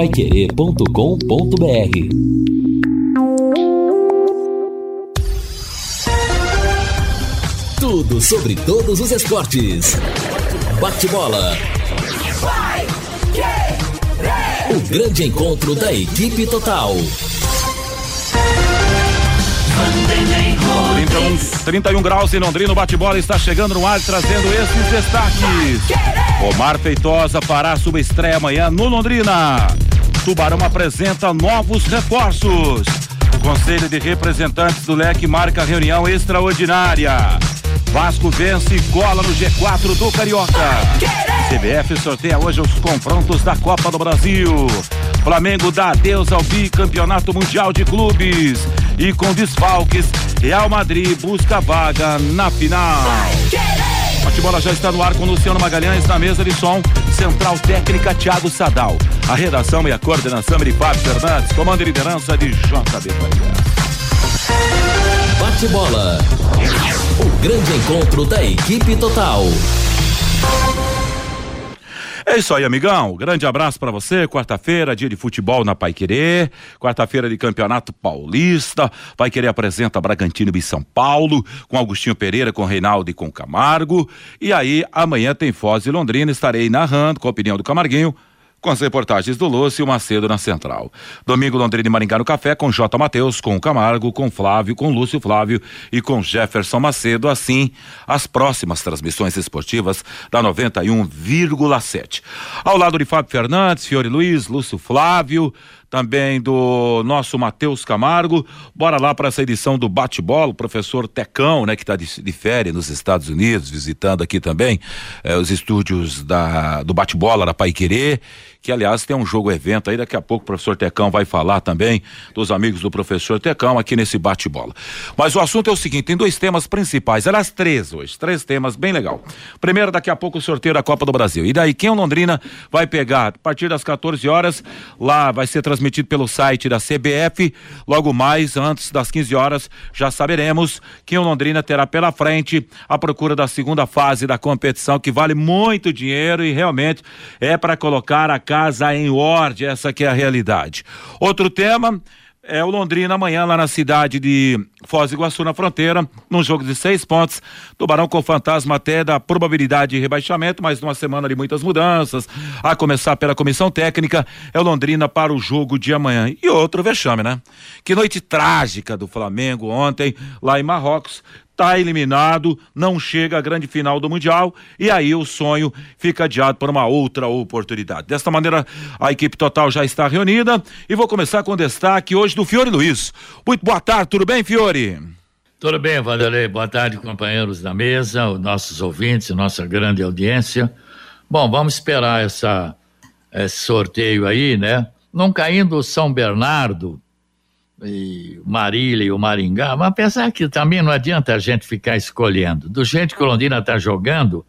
paiquerê.com.br Tudo sobre todos os esportes. Bate-bola. O grande encontro da equipe total. 31, 31 graus em Londrina, bate-bola está chegando no ar trazendo esses destaques. Omar Feitosa fará sua estreia amanhã no Londrina. Tubarão apresenta novos reforços. O Conselho de Representantes do Leque marca reunião extraordinária. Vasco vence e cola no G4 do Carioca. CBF sorteia hoje os confrontos da Copa do Brasil. Flamengo dá adeus ao bicampeonato mundial de clubes. E com desfalques, Real Madrid busca vaga na final. Bate-bola já está no ar com Luciano Magalhães na mesa de som. Central Técnica Thiago Sadal. A redação e a coordenação de Fábio Fernandes. Comando e liderança de JB Bate-bola. O grande encontro da equipe total. É isso aí, amigão. Grande abraço para você. Quarta-feira, dia de futebol na Pai Querer. Quarta-feira de Campeonato Paulista. Pai Querer apresenta Bragantino e São Paulo, com Augustinho Pereira, com Reinaldo e com Camargo. E aí, amanhã tem Foz e Londrina. Estarei narrando com a opinião do Camarguinho com as reportagens do Lúcio Macedo na Central. Domingo, Londrina e Maringá no Café, com J. Matheus, com Camargo, com Flávio, com Lúcio Flávio e com Jefferson Macedo. Assim, as próximas transmissões esportivas da 91,7. Ao lado de Fábio Fernandes, Fiore Luiz, Lúcio Flávio, também do nosso Matheus Camargo. Bora lá para essa edição do Bate-Bola, o professor Tecão, né, que está de, de, férias nos Estados Unidos, visitando aqui também eh, os estúdios da, do Bate-Bola da Pai Querer que aliás tem um jogo evento aí, daqui a pouco o professor Tecão vai falar também dos amigos do professor Tecão aqui nesse bate-bola. Mas o assunto é o seguinte, tem dois temas principais, aliás três hoje, três temas bem legal. Primeiro, daqui a pouco o sorteio da Copa do Brasil. E daí, quem é o Londrina vai pegar a partir das 14 horas, lá vai ser transmitido pelo site da CBF, logo mais, antes das 15 horas, já saberemos quem o Londrina terá pela frente a procura da segunda fase da competição, que vale muito dinheiro e realmente é para colocar a casa em ordem, essa que é a realidade. Outro tema é o Londrina amanhã lá na cidade de Foz do Iguaçu, na fronteira, num jogo de seis pontos. Tubarão com fantasma até da probabilidade de rebaixamento, mas numa semana de muitas mudanças, a começar pela comissão técnica, é o Londrina para o jogo de amanhã. E outro vexame, né? Que noite trágica do Flamengo ontem, lá em Marrocos está eliminado, não chega à grande final do Mundial e aí o sonho fica adiado por uma outra oportunidade. Desta maneira, a equipe total já está reunida e vou começar com o destaque hoje do Fiore Luiz. Muito boa tarde, tudo bem, Fiore? Tudo bem, Vanderlei. Boa tarde, companheiros da mesa, os nossos ouvintes, nossa grande audiência. Bom, vamos esperar essa, esse sorteio aí, né? Não caindo o São Bernardo, e Marília e o Maringá, mas apesar que também não adianta a gente ficar escolhendo. Do jeito que o Londrina está jogando,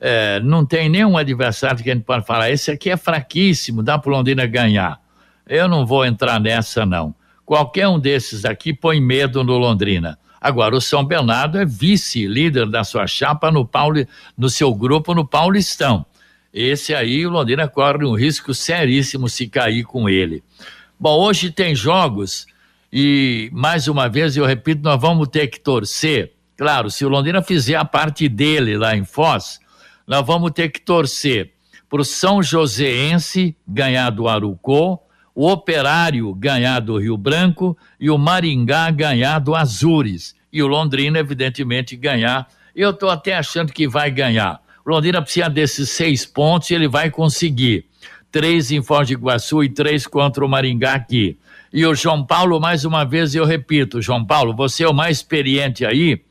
é, não tem nenhum adversário que a gente pode falar, esse aqui é fraquíssimo, dá para o Londrina ganhar. Eu não vou entrar nessa, não. Qualquer um desses aqui põe medo no Londrina. Agora, o São Bernardo é vice-líder da sua chapa no, Pauli, no seu grupo no Paulistão. Esse aí, o Londrina corre um risco seríssimo se cair com ele. Bom, hoje tem jogos e, mais uma vez, eu repito, nós vamos ter que torcer. Claro, se o Londrina fizer a parte dele lá em Foz, nós vamos ter que torcer para o São Joséense ganhar do Arucó, o Operário ganhar do Rio Branco e o Maringá ganhar do Azures. E o Londrina, evidentemente, ganhar. Eu estou até achando que vai ganhar. O Londrina precisa desses seis pontos e ele vai conseguir. Três em Foz do Iguaçu e três contra o Maringá aqui. E o João Paulo, mais uma vez eu repito, João Paulo, você é o mais experiente aí,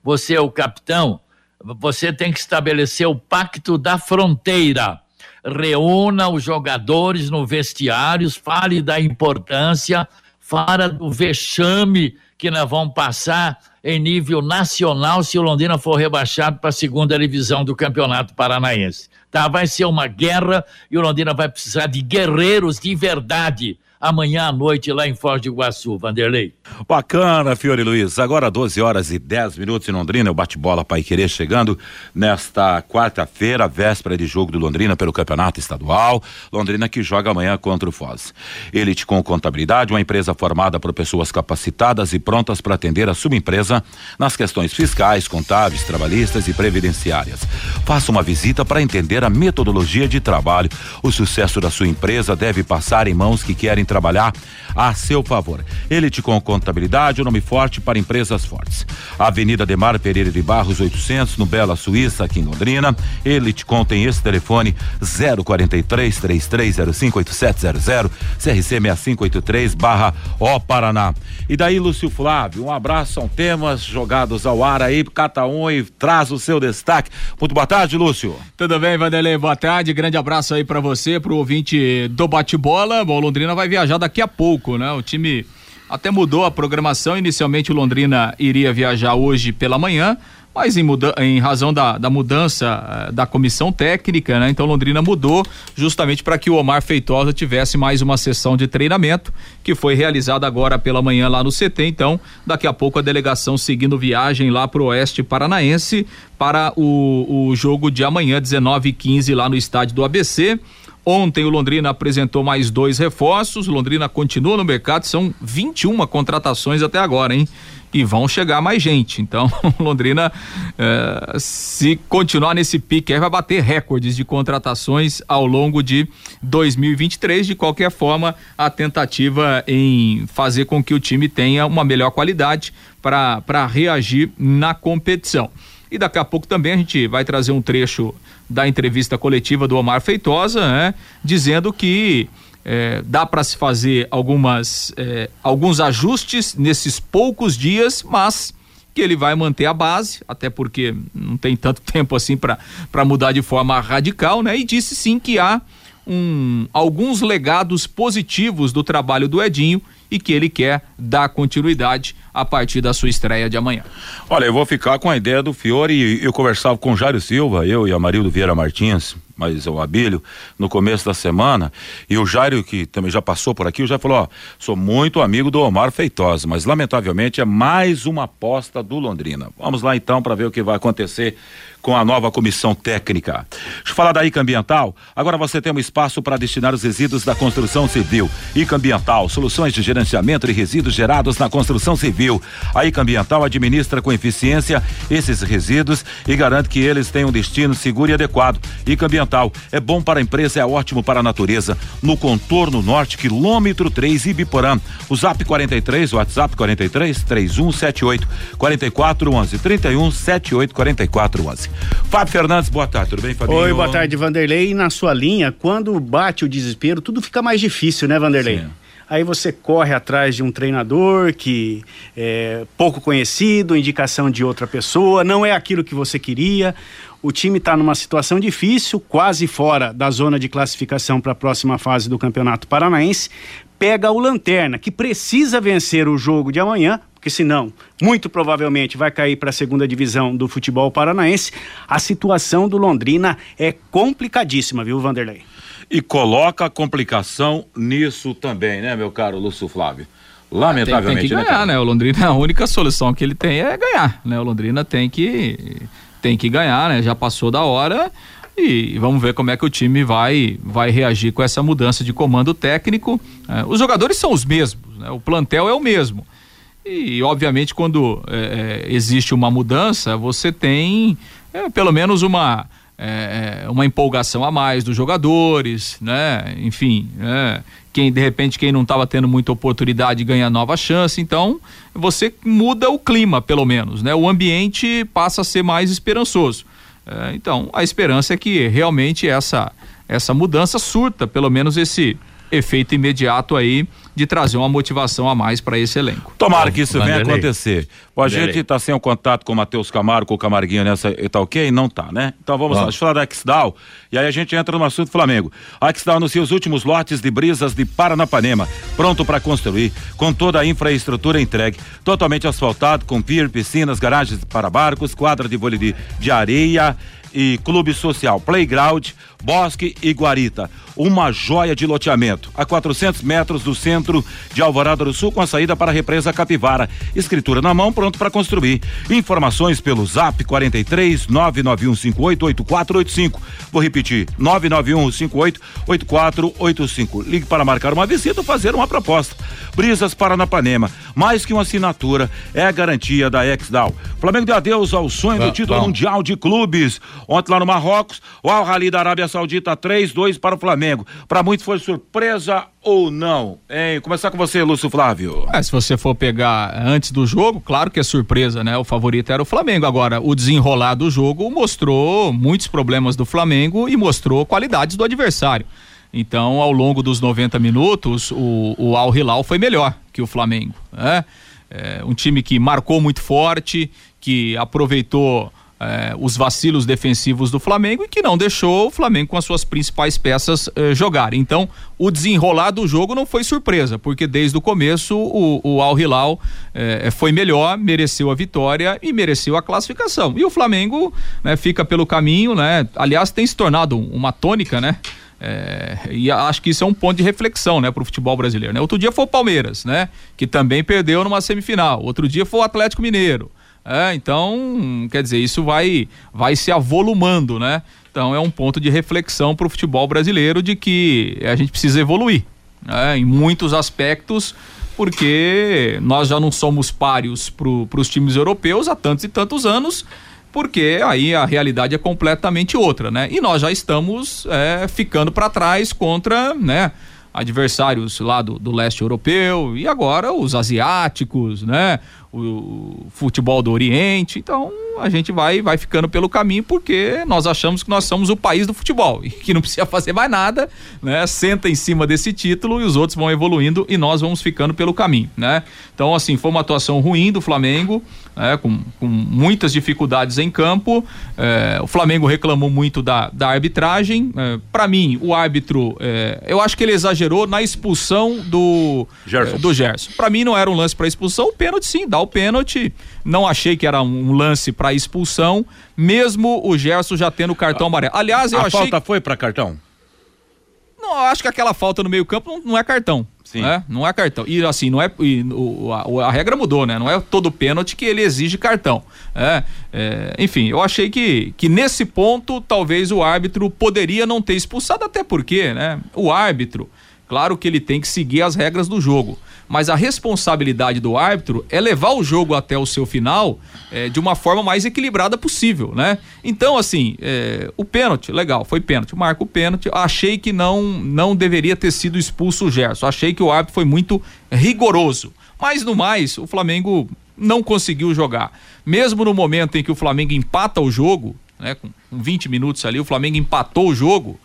você é o capitão, você tem que estabelecer o pacto da fronteira. Reúna os jogadores no vestiário, fale da importância, fala do vexame que nós vamos passar em nível nacional se o Londrina for rebaixado para a segunda divisão do Campeonato Paranaense. Tá? Vai ser uma guerra e o Londrina vai precisar de guerreiros de verdade amanhã à noite lá em Foz do Iguaçu, Vanderlei. Bacana, Fiore Luiz. Agora 12 horas e 10 minutos em Londrina, o bate-bola Pai Querer chegando nesta quarta-feira, véspera de jogo do Londrina pelo Campeonato Estadual. Londrina que joga amanhã contra o Foz. Elite com contabilidade, uma empresa formada por pessoas capacitadas e prontas para atender a sua empresa nas questões fiscais, contábeis, trabalhistas e previdenciárias. Faça uma visita para entender a metodologia de trabalho. O sucesso da sua empresa deve passar em mãos que querem trabalhar a seu favor. Elite com contabilidade, o um nome forte para empresas fortes. Avenida Demar Pereira de Barros 800, no Bela Suíça, aqui em Londrina. Elite contém esse telefone 043 3305 8700 CRC 6583 barra O Paraná. E daí, Lúcio Flávio, um abraço, são temas jogados ao ar aí, cata um e traz o seu destaque. Muito boa tarde, Lúcio. Tudo bem, Vanderlei? Boa tarde, grande abraço aí para você, pro ouvinte do bate-bola. Bom, Londrina vai viajar daqui a pouco, né? O time até mudou a programação. Inicialmente o Londrina iria viajar hoje pela manhã, mas em, muda, em razão da, da mudança uh, da comissão técnica, né? Então Londrina mudou justamente para que o Omar Feitosa tivesse mais uma sessão de treinamento que foi realizada agora pela manhã lá no CT. Então, daqui a pouco a delegação seguindo viagem lá para o Oeste Paranaense para o, o jogo de amanhã, 19 e 15 lá no estádio do ABC. Ontem o Londrina apresentou mais dois reforços. O Londrina continua no mercado, são 21 contratações até agora, hein? E vão chegar mais gente. Então, Londrina, eh, se continuar nesse pique, aí vai bater recordes de contratações ao longo de 2023. De qualquer forma, a tentativa em fazer com que o time tenha uma melhor qualidade para reagir na competição. E daqui a pouco também a gente vai trazer um trecho da entrevista coletiva do Omar Feitosa, né, dizendo que é, dá para se fazer algumas, é, alguns ajustes nesses poucos dias, mas que ele vai manter a base, até porque não tem tanto tempo assim para mudar de forma radical, né? E disse sim que há um, alguns legados positivos do trabalho do Edinho e que ele quer dar continuidade a partir da sua estreia de amanhã. Olha, eu vou ficar com a ideia do Fiore. Eu conversava com o Jário Silva, eu e a Marildo Vieira Martins, mas o Abílio, no começo da semana, e o Jairo, que também já passou por aqui, já falou, ó, sou muito amigo do Omar Feitosa, mas lamentavelmente é mais uma aposta do Londrina. Vamos lá então para ver o que vai acontecer com a nova comissão técnica. Deixa eu falar da ICA Ambiental. Agora você tem um espaço para destinar os resíduos da construção civil. ICA Ambiental, soluções de gerenciamento de resíduos gerados na construção civil. A ICA Ambiental administra com eficiência esses resíduos e garante que eles tenham um destino seguro e adequado. ICA Ambiental é bom para a empresa, é ótimo para a natureza. No contorno norte, quilômetro 3, Ibiporã. O Zap 43, o WhatsApp 43 3178 4411 31 78 4411. Fábio Fernandes, boa tarde, tudo bem, Fabinho? Oi, boa tarde, Vanderlei. E na sua linha, quando bate o desespero, tudo fica mais difícil, né, Vanderlei? Sim. Aí você corre atrás de um treinador que é pouco conhecido, indicação de outra pessoa, não é aquilo que você queria. O time está numa situação difícil, quase fora da zona de classificação para a próxima fase do Campeonato Paranaense. Pega o Lanterna, que precisa vencer o jogo de amanhã porque senão, muito provavelmente vai cair para a segunda divisão do futebol paranaense. A situação do Londrina é complicadíssima, viu, Vanderlei? E coloca complicação nisso também, né, meu caro Lúcio Flávio? Lamentavelmente, tem, tem que né, ganhar, né, né? O Londrina, a única solução que ele tem é ganhar, né? O Londrina tem que tem que ganhar, né? Já passou da hora e vamos ver como é que o time vai vai reagir com essa mudança de comando técnico. É, os jogadores são os mesmos, né? o plantel é o mesmo. E, obviamente, quando é, é, existe uma mudança, você tem é, pelo menos uma, é, é, uma empolgação a mais dos jogadores, né? Enfim, né? quem de repente quem não estava tendo muita oportunidade ganha nova chance. Então, você muda o clima, pelo menos, né? O ambiente passa a ser mais esperançoso. É, então, a esperança é que realmente essa essa mudança surta, pelo menos esse efeito imediato aí de trazer uma motivação a mais para esse elenco. Tomara que isso venha acontecer. a gente está sem o um contato com o Matheus Camargo, com o Camarguinho nessa, tá ok? Não tá, né? Então vamos, vamos. lá, deixa eu falar da Xdal, e aí a gente entra no assunto Flamengo. A Xdal anuncia os últimos lotes de brisas de Paranapanema, pronto para construir, com toda a infraestrutura entregue, totalmente asfaltado, com pier, piscinas, garagens para barcos, quadra de vôlei de, de areia, e Clube Social Playground, Bosque e Guarita. Uma joia de loteamento a 400 metros do centro de Alvorada do Sul com a saída para a represa Capivara. Escritura na mão, pronto para construir. Informações pelo Zap 43 991588485. Vou repetir: 991588485. Ligue para marcar uma visita ou fazer uma proposta. Brisas Paranapanema, mais que uma assinatura, é a garantia da Exdal. Flamengo deu adeus ao sonho do título mundial de clubes. Ontem lá no Marrocos, o Al Rally da Arábia Saudita 3-2 para o Flamengo. Para muitos foi surpresa ou não? Hein? Começar com você, Lúcio Flávio. É, se você for pegar antes do jogo, claro que é surpresa, né? O favorito era o Flamengo. Agora, o desenrolar do jogo mostrou muitos problemas do Flamengo e mostrou qualidades do adversário. Então, ao longo dos 90 minutos, o, o Al Hilal foi melhor que o Flamengo. Né? É, um time que marcou muito forte, que aproveitou é, os vacilos defensivos do Flamengo e que não deixou o Flamengo com as suas principais peças é, jogar. Então, o desenrolar do jogo não foi surpresa, porque desde o começo o, o Al Hilal é, foi melhor, mereceu a vitória e mereceu a classificação. E o Flamengo né, fica pelo caminho, né? Aliás, tem se tornado uma tônica, né? É, e acho que isso é um ponto de reflexão, né, para o futebol brasileiro. Né? Outro dia foi o Palmeiras, né, que também perdeu numa semifinal. Outro dia foi o Atlético Mineiro. É, então, quer dizer, isso vai, vai se avolumando, né? Então é um ponto de reflexão para o futebol brasileiro de que a gente precisa evoluir né? em muitos aspectos, porque nós já não somos páreos para os times europeus há tantos e tantos anos porque aí a realidade é completamente outra, né? E nós já estamos é, ficando para trás contra, né? Adversários lá do, do leste europeu e agora os asiáticos, né? O futebol do Oriente. Então a gente vai, vai ficando pelo caminho porque nós achamos que nós somos o país do futebol e que não precisa fazer mais nada, né? Senta em cima desse título e os outros vão evoluindo e nós vamos ficando pelo caminho, né? Então, assim, foi uma atuação ruim do Flamengo, né? com, com muitas dificuldades em campo. É, o Flamengo reclamou muito da, da arbitragem. É, para mim, o árbitro, é, eu acho que ele exagerou na expulsão do Gerson. do Gerson. Para mim, não era um lance para expulsão. O pênalti, sim, dá o pênalti. Não achei que era um lance para expulsão, mesmo o Gerson já tendo cartão amarelo. Aliás, eu a achei. A falta foi para cartão? Não, acho que aquela falta no meio-campo não, não, é cartão. Sim. Né? Não é cartão. E assim, não é. E, o, a, a, regra mudou, né? Não é todo pênalti que ele exige cartão. É, é, enfim, eu achei que, que nesse ponto talvez o árbitro poderia não ter expulsado, até porque, né? O árbitro, claro que ele tem que seguir as regras do jogo mas a responsabilidade do árbitro é levar o jogo até o seu final é, de uma forma mais equilibrada possível, né? Então, assim, é, o pênalti, legal, foi pênalti, marca o pênalti. Achei que não, não deveria ter sido expulso o Gerson. Achei que o árbitro foi muito rigoroso. Mas no mais, o Flamengo não conseguiu jogar. Mesmo no momento em que o Flamengo empata o jogo, né, com 20 minutos ali, o Flamengo empatou o jogo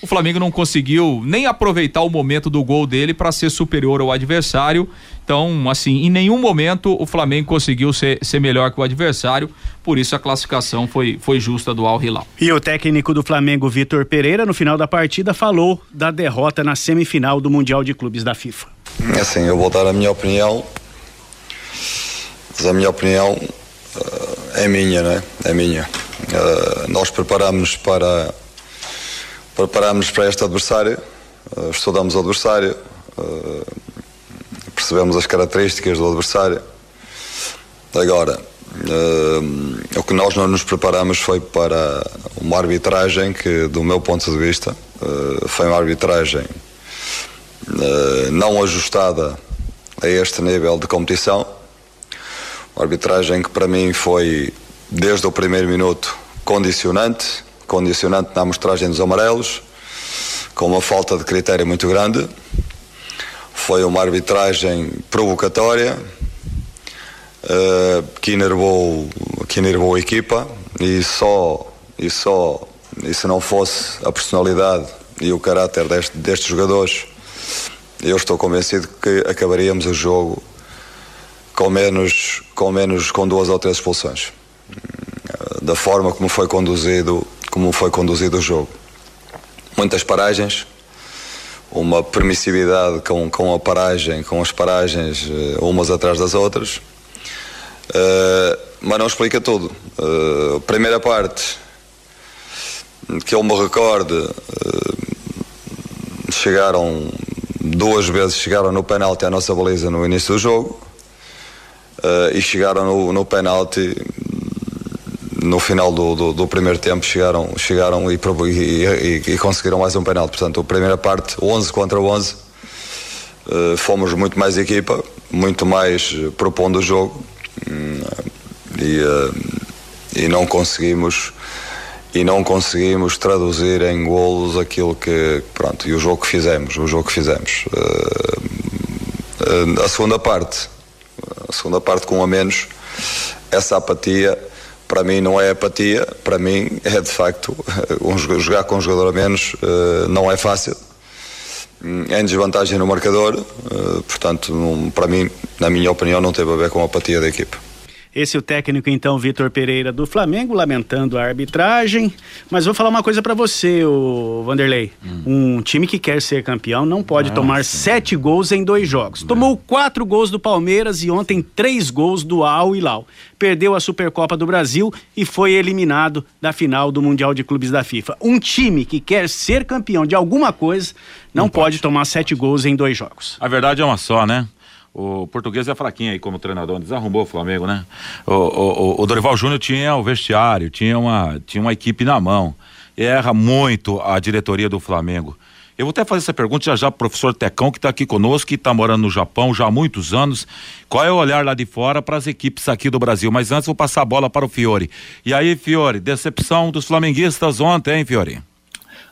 o Flamengo não conseguiu nem aproveitar o momento do gol dele para ser superior ao adversário. Então, assim, em nenhum momento o Flamengo conseguiu ser, ser melhor que o adversário, por isso a classificação foi, foi justa do Al Hilal. E o técnico do Flamengo, Vitor Pereira, no final da partida, falou da derrota na semifinal do Mundial de Clubes da FIFA. É assim, eu vou dar a minha opinião, mas a minha opinião uh, é minha, né? É minha. Uh, nós preparamos para preparámos para este adversário, uh, estudamos o adversário, uh, percebemos as características do adversário. Agora, uh, o que nós não nos preparamos foi para uma arbitragem que, do meu ponto de vista, foi uma arbitragem não ajustada a este nível de competição. Uma arbitragem que para mim foi, desde o primeiro minuto, condicionante condicionante na amostragem dos amarelos, com uma falta de critério muito grande. Foi uma arbitragem provocatória uh, que, enervou, que enervou a equipa e só, e só e se não fosse a personalidade e o caráter deste, destes jogadores, eu estou convencido que acabaríamos o jogo com menos, com menos, com duas ou três expulsões. Da forma como foi conduzido como foi conduzido o jogo. Muitas paragens, uma permissividade com, com a paragem, com as paragens uh, umas atrás das outras, uh, mas não explica tudo. Uh, primeira parte, que eu me recorde, chegaram duas vezes chegaram no penalti à nossa baliza no início do jogo uh, e chegaram no, no penalti no final do, do, do, primeiro tempo chegaram, chegaram e, e, e, conseguiram mais um penalti. Portanto, a primeira parte, 11 contra 11, uh, fomos muito mais equipa, muito mais propondo o jogo e, uh, e não conseguimos e não conseguimos traduzir em golos aquilo que pronto e o jogo que fizemos o jogo que fizemos uh, a segunda parte a segunda parte com a menos essa apatia para mim não é apatia para mim é de facto um, jogar com um jogador a menos uh, não é fácil. Em desvantagem no marcador uh, portanto para mim na minha opinião não teve a ver com a apatia da equipe esse é o técnico, então, Vitor Pereira do Flamengo, lamentando a arbitragem. Mas vou falar uma coisa para você, o Vanderlei. Hum. Um time que quer ser campeão não pode Nossa. tomar sete gols em dois jogos. Tomou quatro gols do Palmeiras e ontem três gols do Al Hilal. Perdeu a Supercopa do Brasil e foi eliminado da final do Mundial de Clubes da FIFA. Um time que quer ser campeão de alguma coisa não, não pode. pode tomar sete gols em dois jogos. A verdade é uma só, né? O português é fraquinho aí como treinador, desarrumou o Flamengo, né? O, o, o Dorival Júnior tinha o vestiário, tinha uma, tinha uma equipe na mão. Erra muito a diretoria do Flamengo. Eu vou até fazer essa pergunta já já pro professor Tecão, que está aqui conosco, que está morando no Japão já há muitos anos. Qual é o olhar lá de fora para as equipes aqui do Brasil? Mas antes vou passar a bola para o Fiore. E aí, Fiore, decepção dos flamenguistas ontem, hein, Fiore?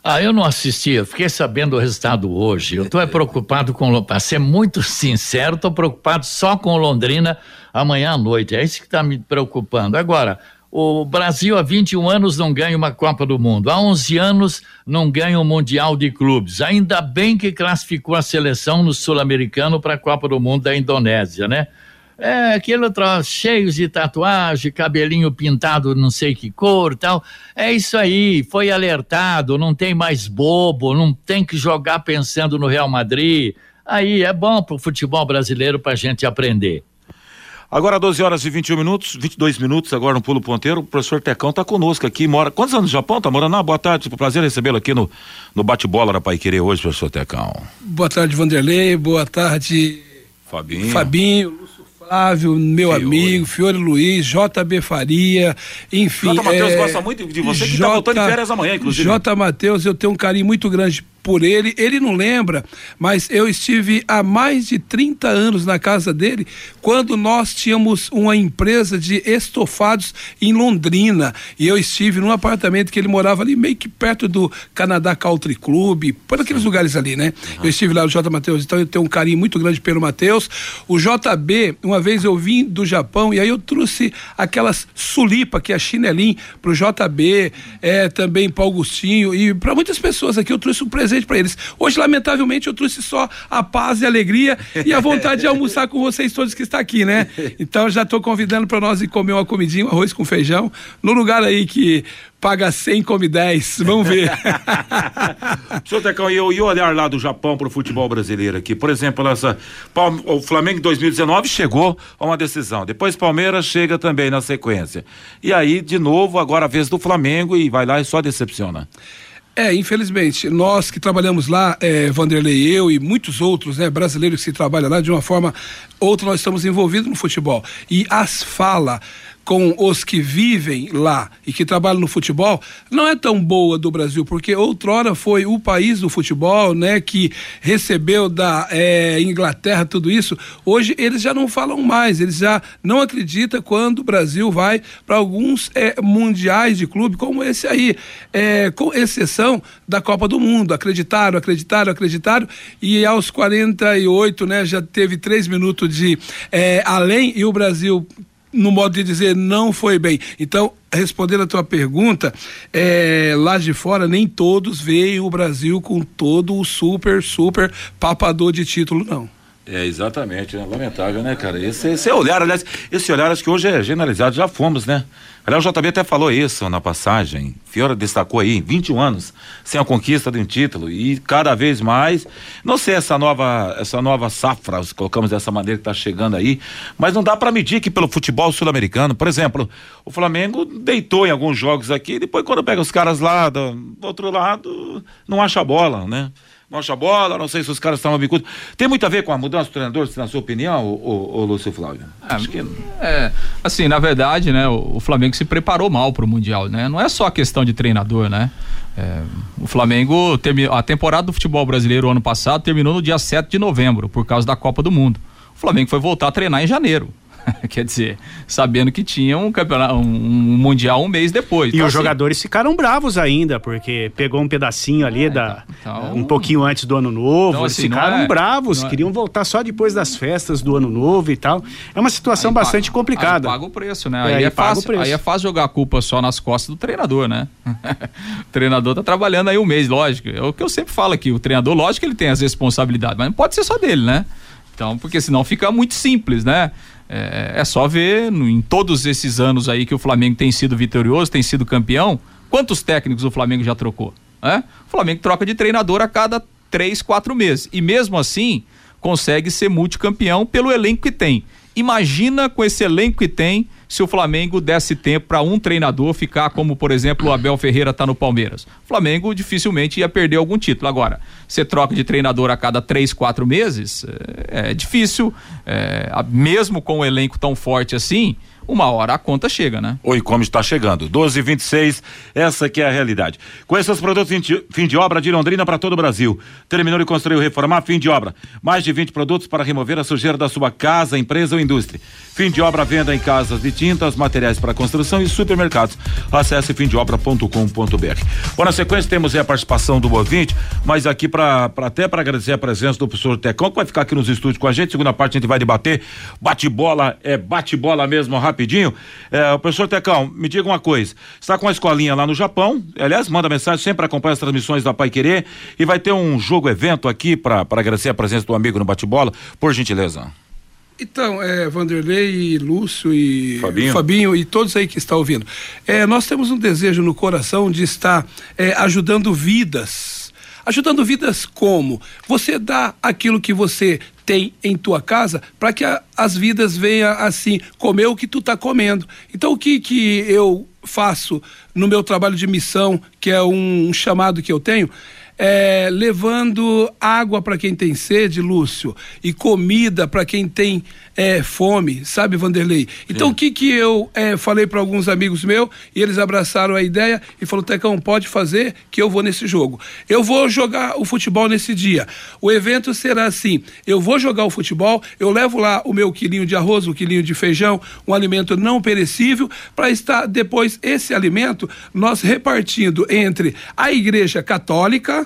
Ah, eu não assisti, eu fiquei sabendo o resultado hoje. Eu estou é preocupado com, para ser muito sincero, estou preocupado só com Londrina amanhã à noite. É isso que está me preocupando. Agora, o Brasil há 21 anos não ganha uma Copa do Mundo, há 11 anos não ganha um Mundial de Clubes. Ainda bem que classificou a seleção no Sul-Americano para a Copa do Mundo da Indonésia, né? É, aquele troço, cheios de tatuagem, cabelinho pintado não sei que cor tal. É isso aí, foi alertado, não tem mais bobo, não tem que jogar pensando no Real Madrid. Aí é bom pro futebol brasileiro pra gente aprender. Agora 12 horas e 21 minutos, 22 minutos, agora no Pulo Ponteiro. O professor Tecão está conosco aqui, mora. Quantos anos no Japão? Tá morando? Ah, boa tarde, prazer recebê-lo aqui no, no bate-bola da Pai Querer hoje, professor Tecão. Boa tarde, Vanderlei. Boa tarde, Fabinho. Fabinho, Flávio, meu Fiore. amigo, Fiore Luiz, JB Faria, enfim. J. Matheus é, gosta muito de você, que está voltando de férias amanhã, inclusive. J. Matheus, eu tenho um carinho muito grande por ele. Ele não lembra, mas eu estive há mais de 30 anos na casa dele, quando nós tínhamos uma empresa de estofados em Londrina. E eu estive num apartamento que ele morava ali, meio que perto do Canadá Country Club, por aqueles Sim. lugares ali, né? Uhum. Eu estive lá no J. Matheus, então eu tenho um carinho muito grande pelo Matheus. O JB, uma vez eu vim do Japão e aí eu trouxe aquelas sulipa, que é a chinelim, pro JB, é, também para Augustinho e para muitas pessoas aqui eu trouxe um presente presente para eles. Hoje, lamentavelmente, eu trouxe só a paz e a alegria e a vontade de almoçar com vocês todos que está aqui, né? Então já estou convidando para nós ir comer uma comidinha, um arroz com feijão, no lugar aí que paga 100, come 10. Vamos ver. Senhor Tecão, e, o olhar lá do Japão para o futebol brasileiro aqui? Por exemplo, essa, o Flamengo em 2019 chegou a uma decisão. Depois Palmeiras chega também na sequência. E aí, de novo, agora a vez do Flamengo e vai lá e só decepciona. É, infelizmente, nós que trabalhamos lá, é, Vanderlei, eu e muitos outros, né, brasileiros que trabalham lá, de uma forma outra nós estamos envolvidos no futebol. E as fala com os que vivem lá e que trabalham no futebol não é tão boa do Brasil, porque outrora foi o país do futebol, né, que recebeu da é, Inglaterra tudo isso. Hoje eles já não falam mais, eles já não acreditam quando o Brasil vai para alguns é, mundiais de clube como esse aí, é, com exceção da Copa do Mundo. Acreditaram, acreditaram, acreditaram e aos 48, né, já teve três minutos de além e o Brasil no modo de dizer não foi bem. Então, respondendo a tua pergunta, é, lá de fora nem todos veem o Brasil com todo o super, super papador de título, não. É, exatamente, né? lamentável, né, cara? Esse, esse olhar, aliás, esse olhar acho que hoje é generalizado, já fomos, né? Aliás, o JB até falou isso na passagem. Fiora destacou aí, 21 anos, sem a conquista de um título. E cada vez mais, não sei essa nova, essa nova safra, colocamos dessa maneira que está chegando aí, mas não dá para medir que pelo futebol sul-americano, por exemplo, o Flamengo deitou em alguns jogos aqui, depois quando pega os caras lá do, do outro lado, não acha a bola, né? Mancha a bola, não sei se os caras estavam bicudos. Tem muito a ver com a mudança do treinador, na sua opinião, o, Lúcio Flávio? É, Acho que... é, assim, na verdade, né, o, o Flamengo se preparou mal para o Mundial, né? Não é só questão de treinador, né? É, o Flamengo, a temporada do futebol brasileiro ano passado terminou no dia 7 de novembro, por causa da Copa do Mundo. O Flamengo foi voltar a treinar em janeiro. Quer dizer, sabendo que tinha um campeonato, um, mundial um mês depois. E então, os assim, jogadores ficaram bravos ainda, porque pegou um pedacinho ali é, da então, um pouquinho antes do ano novo, então, assim, ficaram é, bravos, é, queriam voltar só depois das festas do ano novo e tal. É uma situação bastante paga, complicada. Aí paga o preço, né? É, aí, aí, é fácil, aí é fácil jogar a culpa só nas costas do treinador, né? o treinador tá trabalhando aí um mês, lógico. É o que eu sempre falo aqui, o treinador, lógico que ele tem as responsabilidades, mas não pode ser só dele, né? Então, porque senão fica muito simples, né? É, é só ver no, em todos esses anos aí que o Flamengo tem sido vitorioso, tem sido campeão, quantos técnicos o Flamengo já trocou? É? O Flamengo troca de treinador a cada três, quatro meses. E mesmo assim, consegue ser multicampeão pelo elenco que tem. Imagina com esse elenco que tem se o Flamengo desse tempo para um treinador ficar como, por exemplo, o Abel Ferreira está no Palmeiras. O Flamengo dificilmente ia perder algum título. Agora, você troca de treinador a cada três, quatro meses, é, é difícil, é, mesmo com um elenco tão forte assim uma hora a conta chega, né? Oi, como está chegando. 12 26 essa que é a realidade. Com esses produtos fim de obra de Londrina para todo o Brasil. Terminou de construir reformar, fim de obra. Mais de 20 produtos para remover a sujeira da sua casa, empresa ou indústria. Fim de obra, venda em casas de tintas, materiais para construção e supermercados. Acesse fimdeobra.com.br. Bom, na sequência temos a participação do ouvinte, mas aqui para até para agradecer a presença do professor Tecão, que vai ficar aqui nos estúdios com a gente. Segunda parte a gente vai debater. Bate-bola, é bate-bola mesmo, rápido rapidinho. É, professor Tecão, me diga uma coisa. Está com a escolinha lá no Japão. Aliás, manda mensagem, sempre acompanha as transmissões da Pai Querer. E vai ter um jogo evento aqui para agradecer a presença do amigo no bate-bola. Por gentileza. Então, é, Vanderlei, Lúcio e Fabinho. Fabinho e todos aí que estão ouvindo. É, nós temos um desejo no coração de estar é, ajudando vidas. Ajudando vidas como? Você dá aquilo que você tem em tua casa para que a, as vidas venham assim comer o que tu tá comendo. Então o que que eu faço no meu trabalho de missão, que é um, um chamado que eu tenho, é, levando água para quem tem sede, Lúcio, e comida para quem tem é, fome, sabe, Vanderlei? Então, o que que eu é, falei para alguns amigos meus e eles abraçaram a ideia e falou: Tecão, pode fazer que eu vou nesse jogo. Eu vou jogar o futebol nesse dia. O evento será assim: eu vou jogar o futebol, eu levo lá o meu quilinho de arroz, o quilinho de feijão, um alimento não perecível, para estar depois esse alimento nós repartindo entre a igreja católica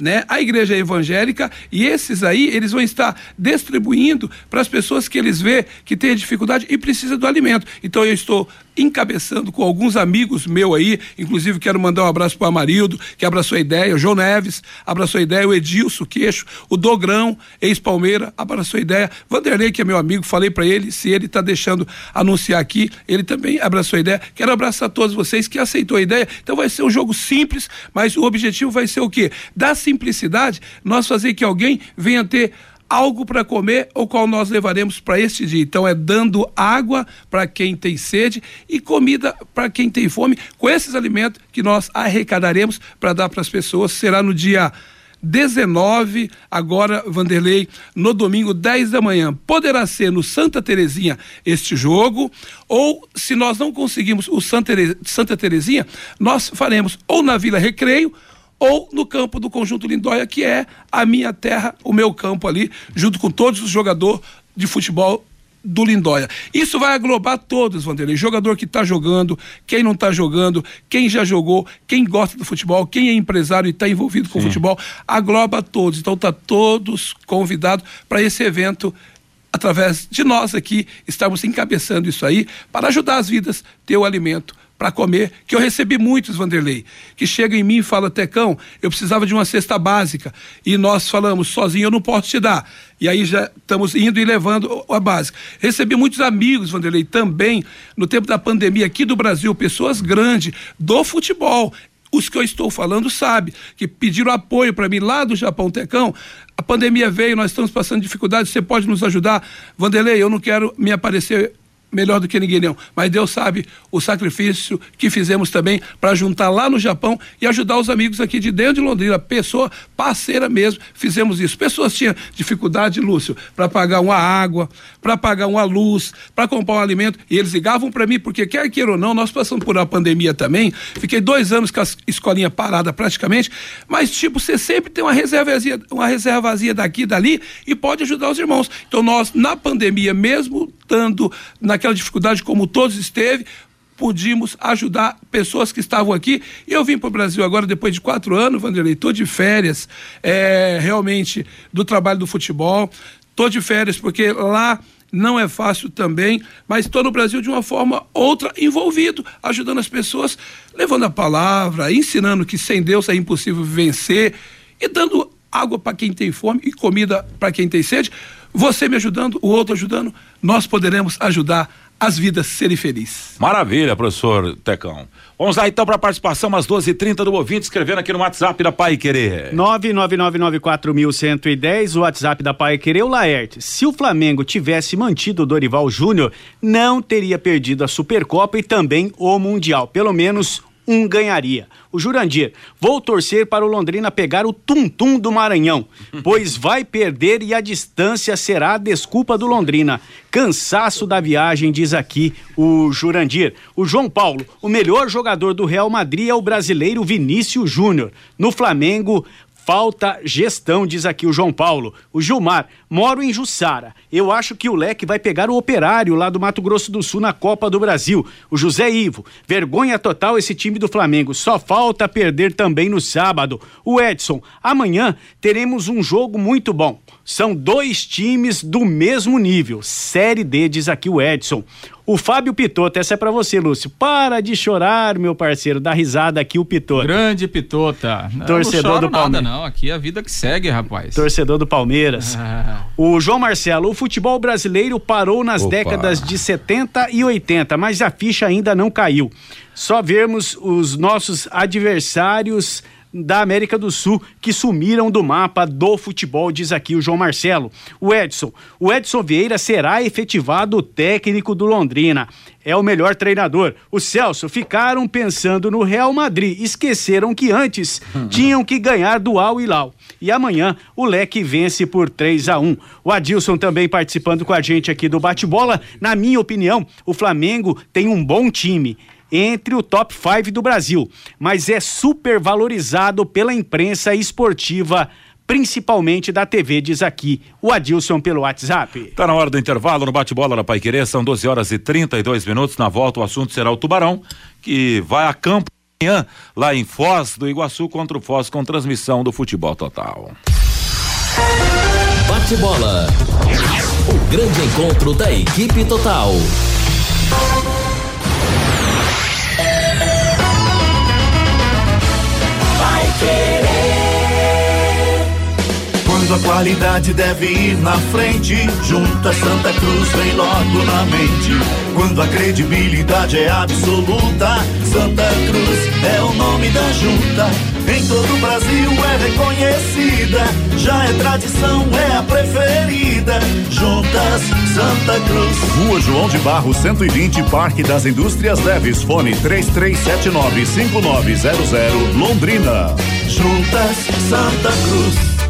né, a igreja evangélica e esses aí eles vão estar distribuindo para as pessoas que eles vê que tem dificuldade e precisa do alimento. Então eu estou encabeçando com alguns amigos meu aí, inclusive quero mandar um abraço para o Amarildo, que abraçou a ideia, o João Neves abraçou a ideia, o Edilson Queixo, o Dogrão, ex-Palmeira, abraçou a ideia, Vanderlei, que é meu amigo, falei para ele, se ele está deixando anunciar aqui, ele também abraçou a ideia. Quero abraçar todos vocês que aceitou a ideia. Então vai ser um jogo simples, mas o objetivo vai ser o quê? Da simplicidade, nós fazer que alguém venha ter algo para comer, o qual nós levaremos para este dia. Então é dando água para quem tem sede e comida para quem tem fome, com esses alimentos que nós arrecadaremos para dar para as pessoas. Será no dia 19, agora, Vanderlei, no domingo, 10 da manhã. Poderá ser no Santa Terezinha este jogo, ou se nós não conseguimos o Santa Terezinha, nós faremos ou na Vila Recreio ou no campo do Conjunto Lindóia, que é a minha terra, o meu campo ali, junto com todos os jogadores de futebol do Lindóia. Isso vai aglobar todos, Vanderlei. Jogador que está jogando, quem não está jogando, quem já jogou, quem gosta do futebol, quem é empresário e está envolvido com o futebol, agloba todos. Então tá todos convidados para esse evento através de nós aqui, estamos encabeçando isso aí para ajudar as vidas ter o alimento para comer, que eu recebi muitos, Vanderlei, que chegam em mim e falam, Tecão, eu precisava de uma cesta básica, e nós falamos, sozinho eu não posso te dar. E aí já estamos indo e levando a básica. Recebi muitos amigos, Vanderlei, também, no tempo da pandemia aqui do Brasil, pessoas grandes do futebol, os que eu estou falando sabem, que pediram apoio para mim lá do Japão Tecão. A pandemia veio, nós estamos passando dificuldades, você pode nos ajudar? Vanderlei, eu não quero me aparecer melhor do que ninguém não, mas Deus sabe o sacrifício que fizemos também para juntar lá no Japão e ajudar os amigos aqui de dentro de Londrina, pessoa parceira mesmo, fizemos isso. Pessoas tinham dificuldade, Lúcio, para pagar uma água, para pagar uma luz, para comprar um alimento, e eles ligavam para mim, porque quer queira ou não, nós passamos por uma pandemia também, fiquei dois anos com a escolinha parada praticamente, mas tipo, você sempre tem uma reservazinha, uma reservazinha daqui dali e pode ajudar os irmãos. Então nós, na pandemia, mesmo estando naquela dificuldade como todos esteve, pudimos ajudar pessoas que estavam aqui. Eu vim para o Brasil agora, depois de quatro anos, Vanderlei, estou de férias, é, realmente, do trabalho do futebol. Estou de férias porque lá não é fácil também, mas estou no Brasil de uma forma outra envolvido, ajudando as pessoas, levando a palavra, ensinando que sem Deus é impossível vencer e dando água para quem tem fome e comida para quem tem sede. Você me ajudando, o outro ajudando, nós poderemos ajudar as vidas serem felizes. Maravilha, professor Tecão. Vamos lá então para a participação, às 12h30 do ouvinte, escrevendo aqui no WhatsApp da Pai Querer. 99994.110, o WhatsApp da Pai Querer, o Laerte. Se o Flamengo tivesse mantido o Dorival Júnior, não teria perdido a Supercopa e também o Mundial. Pelo menos um ganharia. O Jurandir, vou torcer para o Londrina pegar o tum-tum do Maranhão, pois vai perder e a distância será a desculpa do Londrina. Cansaço da viagem, diz aqui o Jurandir. O João Paulo, o melhor jogador do Real Madrid é o brasileiro Vinícius Júnior. No Flamengo, Falta gestão, diz aqui o João Paulo. O Gilmar, moro em Jussara. Eu acho que o Leque vai pegar o operário lá do Mato Grosso do Sul na Copa do Brasil. O José Ivo, vergonha total esse time do Flamengo. Só falta perder também no sábado. O Edson, amanhã teremos um jogo muito bom. São dois times do mesmo nível. Série D, diz aqui o Edson. O Fábio Pitota, essa é para você, Lúcio. Para de chorar, meu parceiro. Dá risada aqui o Pitota. Grande Pitota. Não, Torcedor não do Palmeiras. Nada, não, aqui é a vida que segue, rapaz. Torcedor do Palmeiras. Ah. O João Marcelo, o futebol brasileiro parou nas Opa. décadas de 70 e 80, mas a ficha ainda não caiu. Só vermos os nossos adversários da América do Sul que sumiram do mapa do futebol, diz aqui o João Marcelo. O Edson, o Edson Vieira será efetivado técnico do Londrina. É o melhor treinador. O Celso ficaram pensando no Real Madrid, esqueceram que antes uhum. tinham que ganhar do Al Hilal. E amanhã o Leque vence por 3 a 1. O Adilson também participando com a gente aqui do bate-bola. Na minha opinião, o Flamengo tem um bom time entre o top 5 do Brasil, mas é super valorizado pela imprensa esportiva principalmente da TV, diz aqui o Adilson pelo WhatsApp. Tá na hora do intervalo no bate-bola na Paiquerê, são 12 horas e 32 minutos. Na volta, o assunto será o Tubarão, que vai a campo amanhã lá em Foz do Iguaçu contra o Foz com transmissão do futebol total. Bate-bola. O grande encontro da equipe total. Quando a qualidade deve ir na frente, junta Santa Cruz vem logo na mente. Quando a credibilidade é absoluta, Santa Cruz é o nome da junta. Em todo o Brasil é reconhecida, já é tradição, é a preferida. Juntas Santa Cruz. Rua João de Barro 120, Parque das Indústrias Leves, fone 33795900, Londrina. Juntas Santa Cruz.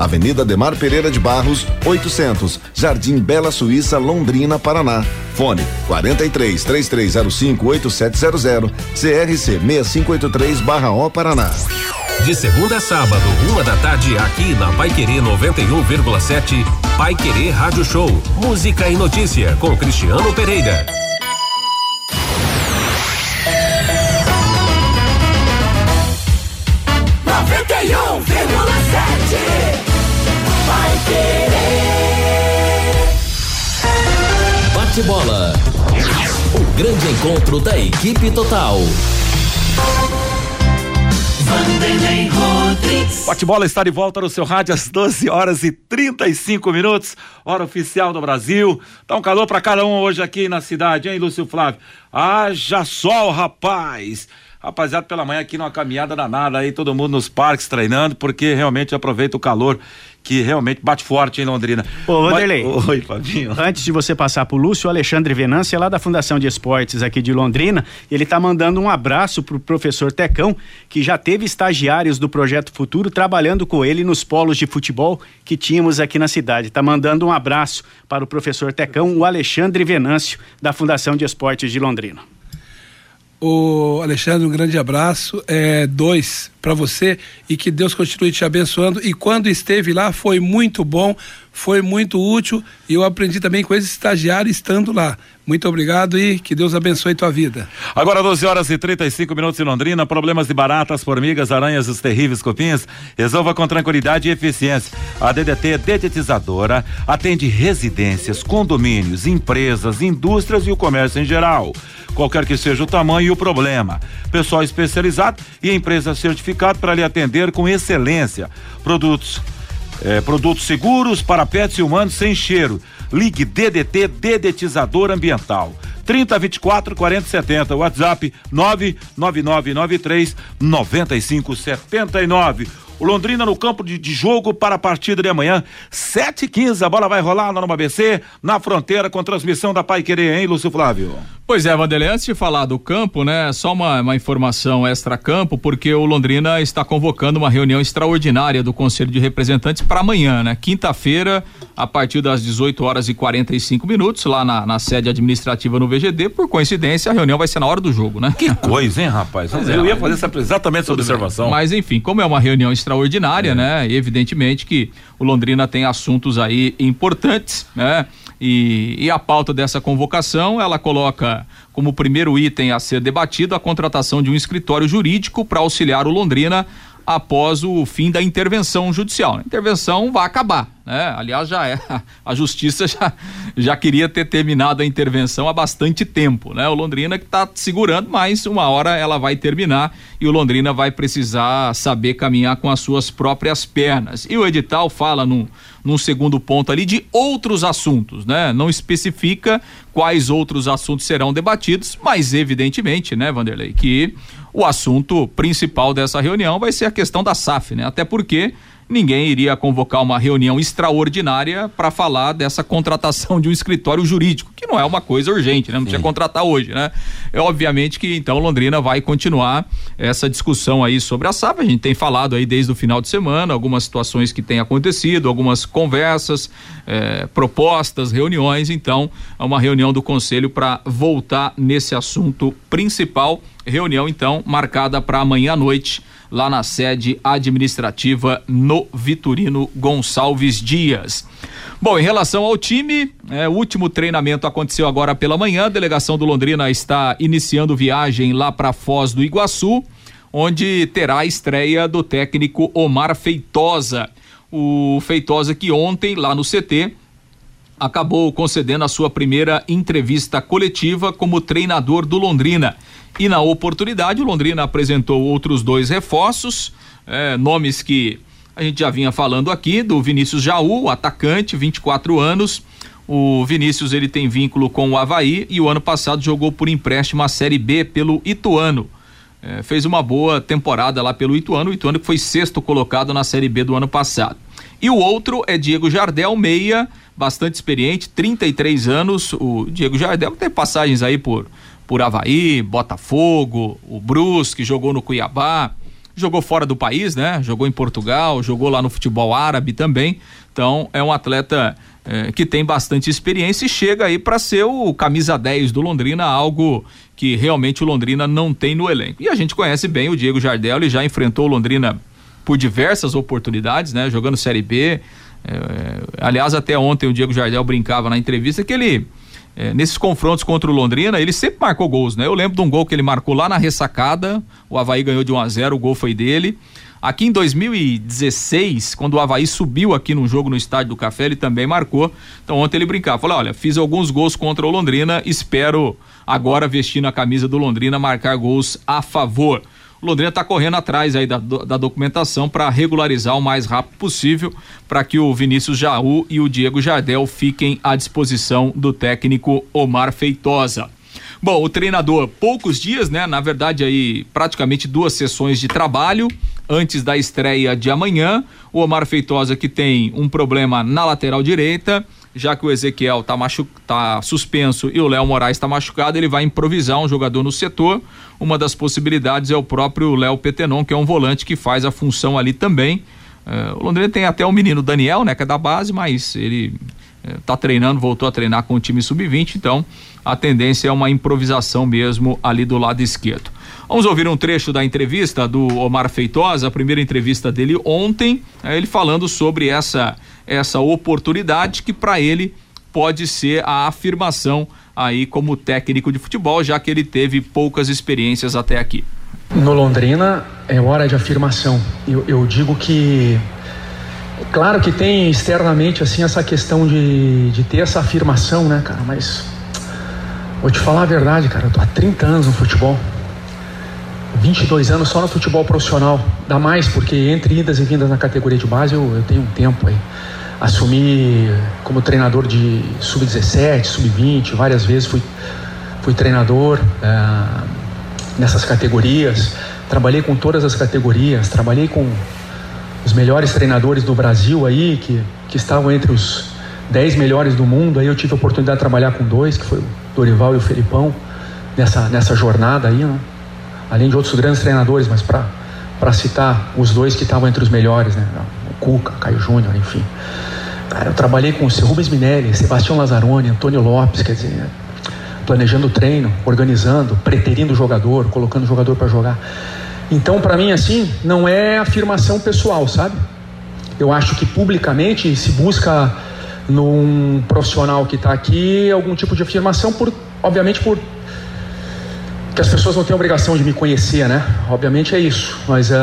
Avenida Demar Pereira de Barros, 800, Jardim Bela Suíça, Londrina, Paraná. Fone 43 3305 8700 CRC 6583/O Paraná. De segunda a sábado, uma da tarde, aqui na Pai Querer 91,7, Pai Querer Rádio Show. Música e notícia com Cristiano Pereira. Noventa e um vírgula sete. Bate bola. O grande encontro da equipe total. Bate-bola está de volta no seu rádio às 12 horas e 35 minutos, hora oficial do Brasil. Tá um calor para cada um hoje aqui na cidade, hein, Lúcio Flávio? Haja sol, rapaz! Rapaziada, pela manhã aqui numa caminhada danada aí, todo mundo nos parques treinando, porque realmente aproveita o calor que realmente bate forte em Londrina. Ô, Vanderlei. Mas... Oi, Fabinho. Antes de você passar pro Lúcio, o Alexandre Venância, lá da Fundação de Esportes aqui de Londrina, ele tá mandando um abraço pro professor Tecão, que já teve estagiários do Projeto Futuro trabalhando com ele nos polos de futebol que tínhamos aqui na cidade. Tá mandando um abraço para o professor Tecão, o Alexandre Venâncio, da Fundação de Esportes de Londrina. O Alexandre, um grande abraço. É, dois para você e que Deus continue te abençoando. E quando esteve lá foi muito bom, foi muito útil e eu aprendi também com esse estagiário estando lá. Muito obrigado e que Deus abençoe tua vida. Agora 12 horas e 35 minutos em Londrina, problemas de baratas, formigas, aranhas, os terríveis cupins, resolva com tranquilidade e eficiência. A DDT dedetizadora atende residências, condomínios, empresas, indústrias e o comércio em geral qualquer que seja o tamanho e o problema. Pessoal especializado e empresa certificada para lhe atender com excelência. Produtos é, produtos seguros para pets e humanos sem cheiro. Ligue DDT Dedetizador Ambiental. 30 24 40 70. WhatsApp 99993 9579. O Londrina no campo de, de, jogo para a partida de amanhã, 7 h 15 A bola vai rolar lá no ABC, na fronteira, com transmissão da Pai Querer, hein, Lúcio Flávio? Pois é, Vanderlei, antes de falar do campo, né, só uma, uma informação extra-campo, porque o Londrina está convocando uma reunião extraordinária do Conselho de Representantes para amanhã, né? Quinta-feira, a partir das 18 horas e 45 minutos, lá na, na sede administrativa no VGD. Por coincidência, a reunião vai ser na hora do jogo, né? Que coisa, hein, rapaz? Mas Eu é, ia fazer essa, exatamente essa observação. Bem. Mas, enfim, como é uma reunião extraordinária, é. né? Evidentemente que o Londrina tem assuntos aí importantes, né? E, e, a pauta dessa convocação, ela coloca como primeiro item a ser debatido a contratação de um escritório jurídico para auxiliar o Londrina após o fim da intervenção judicial. A intervenção vai acabar, né? Aliás, já é. A justiça já, já queria ter terminado a intervenção há bastante tempo, né? O Londrina que está segurando, mas uma hora ela vai terminar e o Londrina vai precisar saber caminhar com as suas próprias pernas. E o edital fala num, num segundo ponto ali de outros assuntos, né? Não especifica quais outros assuntos serão debatidos, mas evidentemente, né, Vanderlei, que o assunto principal dessa reunião vai ser a questão da SAF, né? Até porque ninguém iria convocar uma reunião extraordinária para falar dessa contratação de um escritório jurídico, que não é uma coisa urgente, né? Não precisa contratar hoje, né? É obviamente que então Londrina vai continuar essa discussão aí sobre a SAF. A gente tem falado aí desde o final de semana algumas situações que têm acontecido, algumas conversas, eh, propostas, reuniões. Então, é uma reunião do conselho para voltar nesse assunto principal. Reunião então marcada para amanhã à noite lá na sede administrativa no Vitorino Gonçalves Dias. Bom, em relação ao time, é, o último treinamento aconteceu agora pela manhã. A delegação do Londrina está iniciando viagem lá para Foz do Iguaçu, onde terá a estreia do técnico Omar Feitosa. O Feitosa que ontem, lá no CT, acabou concedendo a sua primeira entrevista coletiva como treinador do Londrina. E na oportunidade, o Londrina apresentou outros dois reforços, é, nomes que a gente já vinha falando aqui, do Vinícius Jaú, atacante, 24 anos. O Vinícius ele tem vínculo com o Havaí e o ano passado jogou por empréstimo a Série B pelo Ituano. É, fez uma boa temporada lá pelo Ituano, o Ituano que foi sexto colocado na Série B do ano passado. E o outro é Diego Jardel, meia, bastante experiente, 33 anos. O Diego Jardel tem passagens aí por por Havaí, Botafogo, o Brusque, jogou no Cuiabá, jogou fora do país, né? Jogou em Portugal, jogou lá no futebol árabe também. Então é um atleta é, que tem bastante experiência e chega aí para ser o camisa 10 do Londrina, algo que realmente o Londrina não tem no elenco. E a gente conhece bem o Diego Jardel, ele já enfrentou o Londrina por diversas oportunidades, né? Jogando Série B. É, aliás, até ontem o Diego Jardel brincava na entrevista que ele é, nesses confrontos contra o Londrina, ele sempre marcou gols, né? Eu lembro de um gol que ele marcou lá na ressacada, o Havaí ganhou de 1 a 0 o gol foi dele. Aqui em 2016, quando o Havaí subiu aqui no jogo no Estádio do Café, ele também marcou. Então ontem ele brincava, falou: olha, fiz alguns gols contra o Londrina, espero agora vestindo a camisa do Londrina marcar gols a favor. Londrina está correndo atrás aí da, da documentação para regularizar o mais rápido possível para que o Vinícius Jaú e o Diego Jardel fiquem à disposição do técnico Omar Feitosa. Bom, o treinador, poucos dias, né? Na verdade, aí praticamente duas sessões de trabalho antes da estreia de amanhã. O Omar Feitosa que tem um problema na lateral direita já que o Ezequiel tá, machu tá suspenso e o Léo Moraes está machucado, ele vai improvisar um jogador no setor. Uma das possibilidades é o próprio Léo Petenon, que é um volante que faz a função ali também. Uh, o Londrina tem até o menino Daniel, né, que é da base, mas ele está treinando, voltou a treinar com o time sub-20, então a tendência é uma improvisação mesmo ali do lado esquerdo. Vamos ouvir um trecho da entrevista do Omar Feitosa, a primeira entrevista dele ontem, é ele falando sobre essa essa oportunidade que para ele pode ser a afirmação aí como técnico de futebol, já que ele teve poucas experiências até aqui. No Londrina é hora de afirmação. Eu, eu digo que claro que tem externamente assim essa questão de, de ter essa afirmação, né, cara? Mas vou te falar a verdade, cara. Eu tô há 30 anos no futebol. 22 anos só no futebol profissional. Dá mais, porque entre idas e vindas na categoria de base eu, eu tenho um tempo aí assumi como treinador de sub-17, sub-20, várias vezes fui, fui treinador é, nessas categorias. Trabalhei com todas as categorias, trabalhei com os melhores treinadores do Brasil aí, que, que estavam entre os 10 melhores do mundo. Aí eu tive a oportunidade de trabalhar com dois, que foi o Dorival e o Felipão, nessa, nessa jornada aí, né? além de outros grandes treinadores, mas para citar os dois que estavam entre os melhores, né? Cuca, Caio Júnior, enfim. Cara, eu trabalhei com o Rubens Minelli, Sebastião Lazzaroni, Antônio Lopes, quer dizer, planejando o treino, organizando, preterindo o jogador, colocando o jogador para jogar. Então, para mim, assim, não é afirmação pessoal, sabe? Eu acho que publicamente se busca num profissional que está aqui algum tipo de afirmação, por, obviamente, por que as pessoas não têm obrigação de me conhecer, né? Obviamente é isso, mas uh,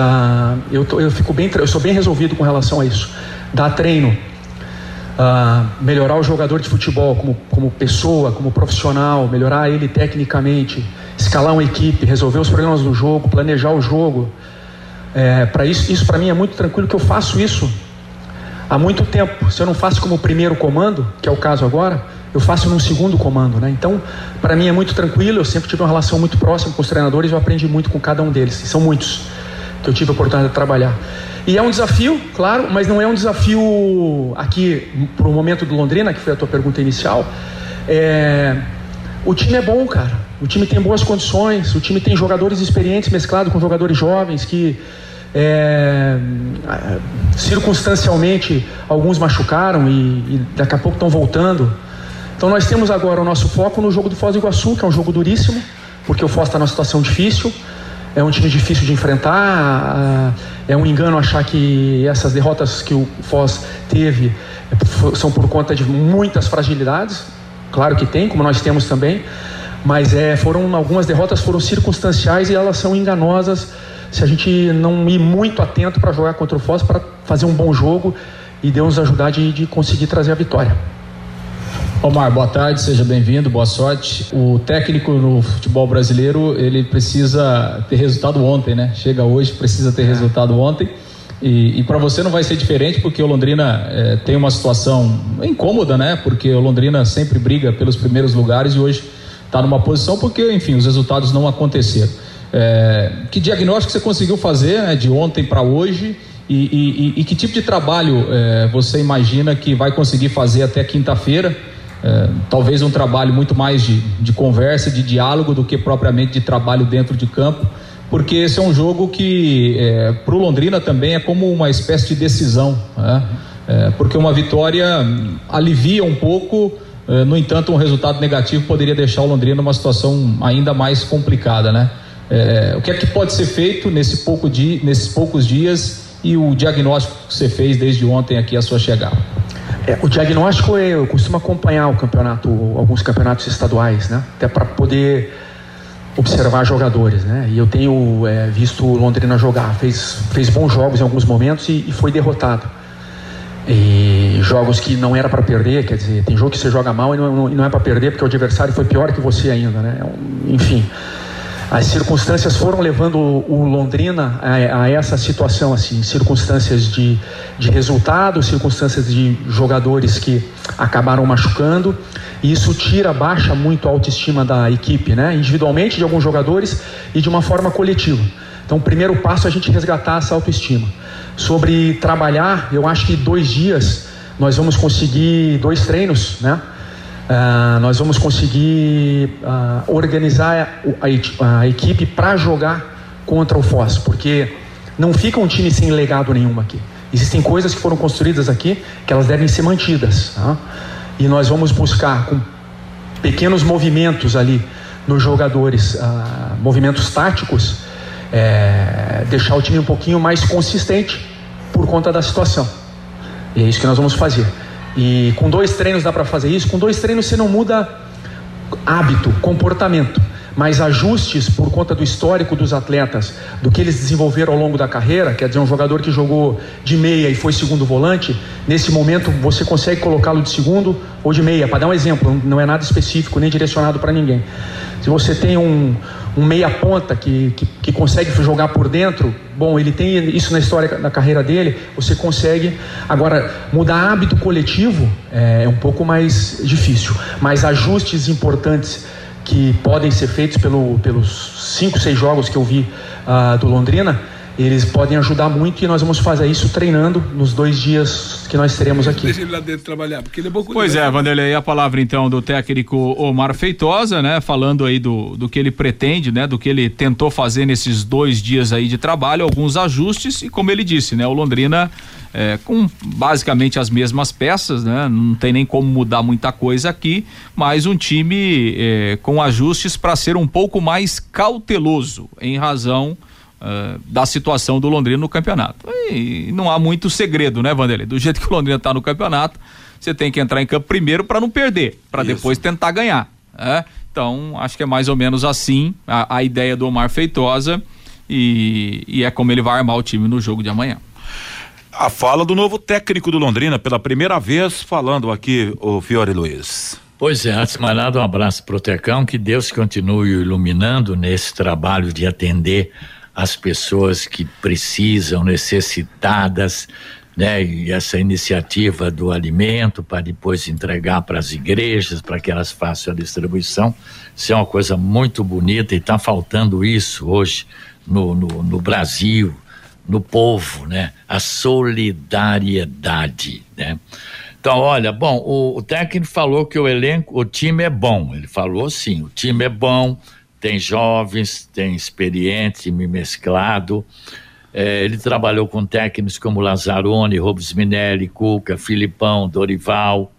eu, tô, eu fico bem, eu sou bem resolvido com relação a isso. Dar treino, uh, melhorar o jogador de futebol como, como pessoa, como profissional, melhorar ele tecnicamente, escalar uma equipe, resolver os problemas do jogo, planejar o jogo. É, para isso, isso para mim é muito tranquilo que eu faço isso há muito tempo. Se eu não faço como primeiro comando, que é o caso agora, eu faço num segundo comando, né? Então, para mim é muito tranquilo. Eu sempre tive uma relação muito próxima com os treinadores. Eu aprendi muito com cada um deles. E são muitos que eu tive a oportunidade de trabalhar. E é um desafio, claro, mas não é um desafio aqui para o momento do Londrina, que foi a tua pergunta inicial. É... O time é bom, cara. O time tem boas condições. O time tem jogadores experientes mesclados com jogadores jovens que é, circunstancialmente alguns machucaram e, e, daqui a pouco estão voltando. Então nós temos agora o nosso foco no jogo do Foz do Iguaçu, que é um jogo duríssimo, porque o Foz está numa situação difícil é um time difícil de enfrentar. É um engano achar que essas derrotas que o Foz teve são por conta de muitas fragilidades. Claro que tem, como nós temos também, mas é, foram algumas derrotas foram circunstanciais e elas são enganosas se a gente não ir muito atento para jogar contra o Foz para fazer um bom jogo e Deus ajudar de, de conseguir trazer a vitória. Omar, boa tarde, seja bem-vindo, boa sorte. O técnico no futebol brasileiro, ele precisa ter resultado ontem, né? Chega hoje, precisa ter resultado ontem. E, e para você não vai ser diferente, porque o Londrina é, tem uma situação incômoda, né? Porque o Londrina sempre briga pelos primeiros lugares e hoje está numa posição porque, enfim, os resultados não aconteceram. É, que diagnóstico você conseguiu fazer né, de ontem para hoje? E, e, e, que tipo de trabalho é, você imagina que vai conseguir fazer até quinta-feira? É, talvez um trabalho muito mais de, de conversa, de diálogo, do que propriamente de trabalho dentro de campo, porque esse é um jogo que, é, para o Londrina também, é como uma espécie de decisão, né? é, porque uma vitória alivia um pouco, é, no entanto, um resultado negativo poderia deixar o Londrina numa situação ainda mais complicada, né? É, o que é que pode ser feito nesse pouco nesses poucos dias e o diagnóstico que você fez desde ontem aqui a sua chegada? É, o diagnóstico eu costumo acompanhar o campeonato, alguns campeonatos estaduais, né? Até para poder observar jogadores, né? E eu tenho é, visto o Londrina jogar, fez, fez bons jogos em alguns momentos e, e foi derrotado. E jogos que não era para perder, quer dizer, tem jogo que você joga mal e não, não, não é para perder porque o adversário foi pior que você ainda, né? Enfim, as circunstâncias foram levando o Londrina a, a, essa situação, assim, circunstâncias de, de resultado, circunstâncias de jogadores que acabaram machucando, e isso tira, baixa muito a autoestima da equipe, né? individualmente de alguns jogadores e de uma forma coletiva. Então, o primeiro passo é a gente resgatar essa autoestima. Sobre trabalhar, eu acho que dois dias nós vamos conseguir dois treinos, né? Uh, nós vamos conseguir uh, organizar a, a, a equipe para jogar contra o Foz, porque não fica um time sem legado nenhum aqui. Existem coisas que foram construídas aqui que elas devem ser mantidas. Tá? E nós vamos buscar com pequenos movimentos ali nos jogadores, uh, movimentos táticos, é, deixar o time um pouquinho mais consistente por conta da situação. E é isso que nós vamos fazer. E com dois treinos dá para fazer isso. Com dois treinos você não muda hábito, comportamento, mas ajustes por conta do histórico dos atletas, do que eles desenvolveram ao longo da carreira. Quer dizer, um jogador que jogou de meia e foi segundo volante, nesse momento você consegue colocá-lo de segundo ou de meia. Para dar um exemplo, não é nada específico nem direcionado para ninguém. Se você tem um, um meia ponta que, que, que, consegue jogar por dentro, bom, ele tem isso na história da carreira dele, você consegue. Agora, mudar hábito coletivo é, é um pouco mais difícil, mas ajustes importantes que podem ser feitos pelo, pelos cinco, seis jogos que eu vi uh, do Londrina eles podem ajudar muito e nós vamos fazer isso treinando nos dois dias que nós teremos aqui. Deixa ele lá dentro trabalhar, porque ele é bom Pois é, Vanderlei, a palavra então do técnico Omar Feitosa, né? Falando aí do, do que ele pretende, né? Do que ele tentou fazer nesses dois dias aí de trabalho, alguns ajustes e como ele disse, né? O Londrina é, com basicamente as mesmas peças, né? Não tem nem como mudar muita coisa aqui, mas um time é, com ajustes para ser um pouco mais cauteloso em razão uh, da situação do Londrina no campeonato. E não há muito segredo, né, Vanderlei? Do jeito que o Londrina está no campeonato, você tem que entrar em campo primeiro para não perder, para depois tentar ganhar. Né? Então, acho que é mais ou menos assim a, a ideia do Omar Feitosa e, e é como ele vai armar o time no jogo de amanhã. A fala do novo técnico do Londrina, pela primeira vez falando aqui, o Fiore Luiz. Pois é, antes de mais nada, um abraço pro Tecão, que Deus continue iluminando nesse trabalho de atender as pessoas que precisam, necessitadas, né? E essa iniciativa do alimento para depois entregar para as igrejas, para que elas façam a distribuição, isso é uma coisa muito bonita e está faltando isso hoje no, no, no, Brasil, no povo, né? A solidariedade, né? Então, olha, bom, o, o técnico falou que o elenco, o time é bom. Ele falou sim, o time é bom, tem jovens, tem experiente, me mesclado. É, ele trabalhou com técnicos como Lazzaroni, Robes Minelli, Cuca, Filipão, Dorival.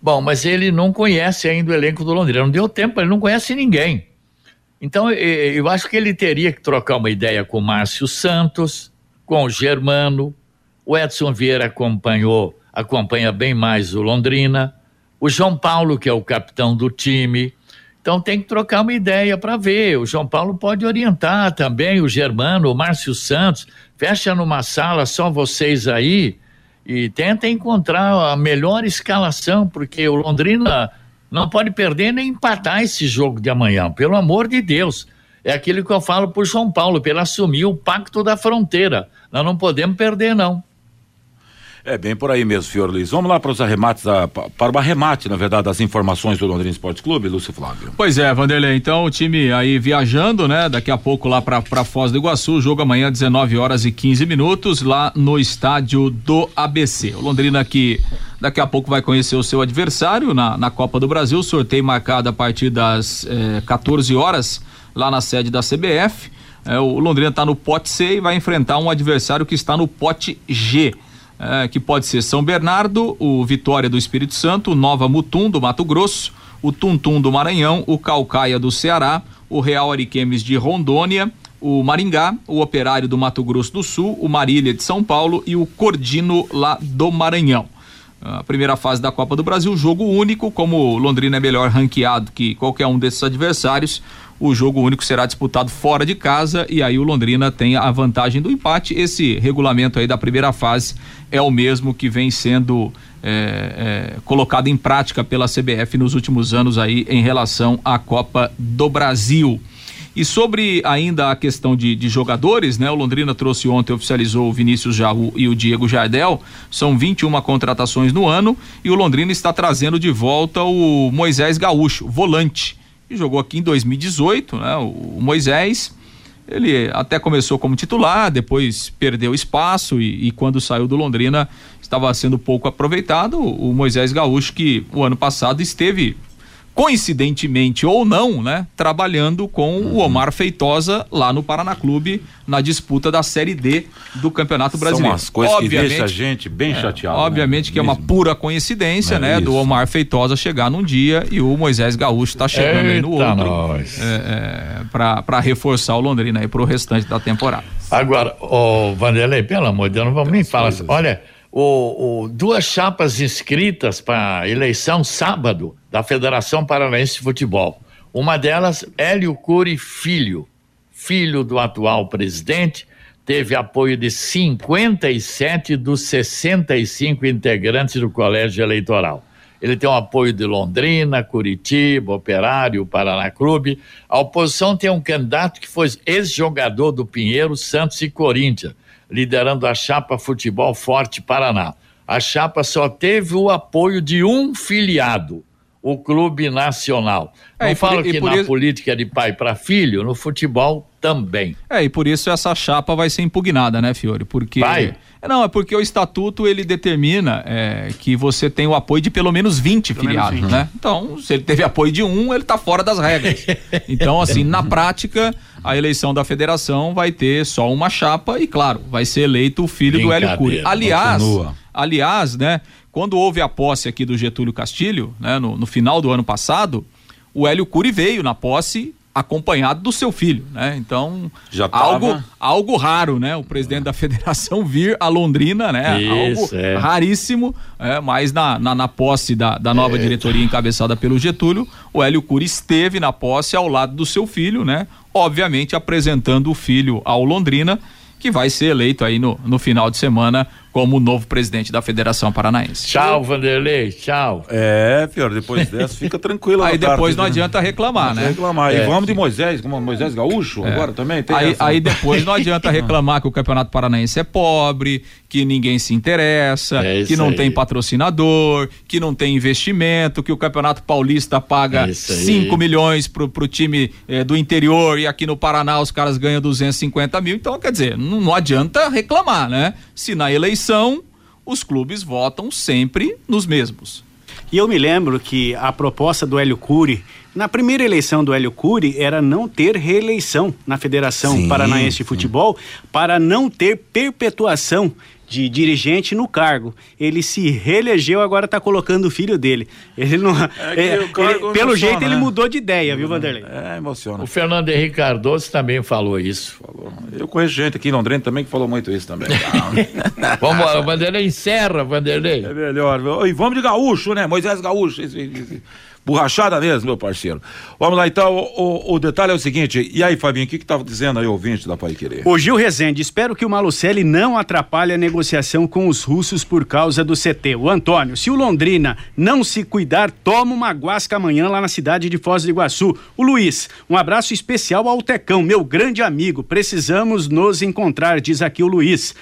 Bom, mas ele não conhece ainda o elenco do Londrina, não deu tempo, ele não conhece ninguém. Então, eu acho que ele teria que trocar uma ideia com o Márcio Santos, com o Germano. O Edson Vieira acompanhou, acompanha bem mais o Londrina. O João Paulo, que é o capitão do time. Então tem que trocar uma ideia para ver. O João Paulo pode orientar também, o Germano, o Márcio Santos. Fecha numa sala só vocês aí e tenta encontrar a melhor escalação, porque o Londrina não pode perder nem empatar esse jogo de amanhã, pelo amor de Deus. É aquilo que eu falo para o João Paulo, para ele assumir o pacto da fronteira. Nós não podemos perder, não. É bem por aí mesmo, Fior Luiz. Vamos lá para os arremates, para o arremate, na verdade, das informações do Londrina Esporte Clube, Lúcio Flávio. Pois é, Vanderlei. Então, o time aí viajando, né? Daqui a pouco lá para Foz do Iguaçu, jogo amanhã, 19 horas e 15 minutos, lá no estádio do ABC. O Londrina aqui daqui a pouco vai conhecer o seu adversário na, na Copa do Brasil, sorteio marcado a partir das eh, 14 horas, lá na sede da CBF. É, o Londrina está no pote C e vai enfrentar um adversário que está no pote G é, que pode ser São Bernardo, o Vitória do Espírito Santo, Nova Mutum do Mato Grosso, o Tuntum do Maranhão, o Calcaia do Ceará, o Real Ariquemes de Rondônia, o Maringá, o Operário do Mato Grosso do Sul, o Marília de São Paulo e o Cordino lá do Maranhão. A primeira fase da Copa do Brasil, jogo único, como Londrina é melhor ranqueado que qualquer um desses adversários, o jogo único será disputado fora de casa e aí o Londrina tem a vantagem do empate. Esse regulamento aí da primeira fase é o mesmo que vem sendo é, é, colocado em prática pela CBF nos últimos anos aí em relação à Copa do Brasil. E sobre ainda a questão de, de, jogadores, né? O Londrina trouxe ontem, oficializou o Vinícius Jaú e o Diego Jardel. São 21 contratações no ano e o Londrina está trazendo de volta o Moisés Gaúcho, volante. Que jogou aqui em 2018, né? O, o Moisés. Ele até começou como titular, depois perdeu espaço e, e quando saiu do Londrina estava sendo pouco aproveitado. O Moisés Gaúcho, que o ano passado esteve coincidentemente ou não, né, trabalhando com uhum. o Omar Feitosa lá no Paraná Clube na disputa da Série D do Campeonato Brasileiro. São as coisas obviamente, que deixam a gente bem é, chateado. Obviamente né? que é uma pura coincidência, é né, isso. do Omar Feitosa chegar num dia e o Moisés Gaúcho está chegando Eita aí no outro. Nós. É, é, para reforçar o Londrina aí para o restante da temporada. Agora, o Vanderlei, pelo amor de Deus, não vamos nem falar assim. Olha, o, o, duas chapas inscritas para eleição sábado da Federação Paranaense de Futebol. Uma delas, Hélio Cury Filho, filho do atual presidente, teve apoio de 57 dos 65 integrantes do colégio eleitoral. Ele tem o apoio de Londrina, Curitiba, Operário, Paraná Clube. A oposição tem um candidato que foi ex-jogador do Pinheiro, Santos e Corinthians liderando a chapa Futebol Forte Paraná. A chapa só teve o apoio de um filiado, o Clube Nacional. É, Não falo que na isso... política é de pai para filho, no futebol também. É, e por isso essa chapa vai ser impugnada, né, Fiore? Porque. Vai. Não, é porque o estatuto ele determina é, que você tem o apoio de pelo menos 20 pelo filiados, menos 20. né? Então, se ele teve apoio de um, ele está fora das regras. então, assim, na prática, a eleição da federação vai ter só uma chapa e, claro, vai ser eleito o filho do Hélio Cury. Aliás, continua. aliás, né, quando houve a posse aqui do Getúlio Castilho, né, no, no final do ano passado, o Hélio Cury veio na posse acompanhado do seu filho, né? Então, Já algo algo raro, né? O presidente da federação vir a Londrina, né? Isso, algo é. raríssimo, é, mas na, na, na, posse da, da nova é. diretoria encabeçada pelo Getúlio, o Hélio Cury esteve na posse ao lado do seu filho, né? Obviamente apresentando o filho ao Londrina, que vai ser eleito aí no, no final de semana como novo presidente da Federação Paranaense. Tchau, Vanderlei, tchau. É, pior, depois dessa fica tranquilo. aí depois não adianta reclamar, não né? Reclamar. É, e vamos de Moisés, como Moisés Gaúcho é. agora também. Tem aí, aí depois não adianta reclamar que o Campeonato Paranaense é pobre, que ninguém se interessa, é que não aí. tem patrocinador, que não tem investimento, que o Campeonato Paulista paga 5 é milhões pro, pro time eh, do interior e aqui no Paraná os caras ganham 250 mil. Então, quer dizer, não, não adianta reclamar, né? Se na eleição eleição, os clubes votam sempre nos mesmos. E eu me lembro que a proposta do Hélio Cury, na primeira eleição do Hélio Cury, era não ter reeleição na Federação sim, Paranaense de Futebol, para não ter perpetuação de dirigente no cargo. Ele se reelegeu, agora está colocando o filho dele. Ele não. É é, ele, pelo emociona, jeito, né? ele mudou de ideia, viu, Vanderlei? É, emociona. O Fernando Henrique Cardoso também falou isso. Falou. Eu conheço gente aqui em Londrina também que falou muito isso também. vamos embora, Vanderlei, encerra, Vanderlei. É melhor. E vamos de gaúcho, né? Moisés Gaúcho. Esse, esse. Borrachada mesmo, meu parceiro. Vamos lá, então, o, o, o detalhe é o seguinte, e aí, Fabinho, o que que tava dizendo aí, ouvinte da Pai Querer? O Gil Rezende, espero que o Malucelli não atrapalhe a negociação com os russos por causa do CT. O Antônio, se o Londrina não se cuidar, toma uma guasca amanhã lá na cidade de Foz do Iguaçu. O Luiz, um abraço especial ao Tecão, meu grande amigo, precisamos nos encontrar, diz aqui o Luiz.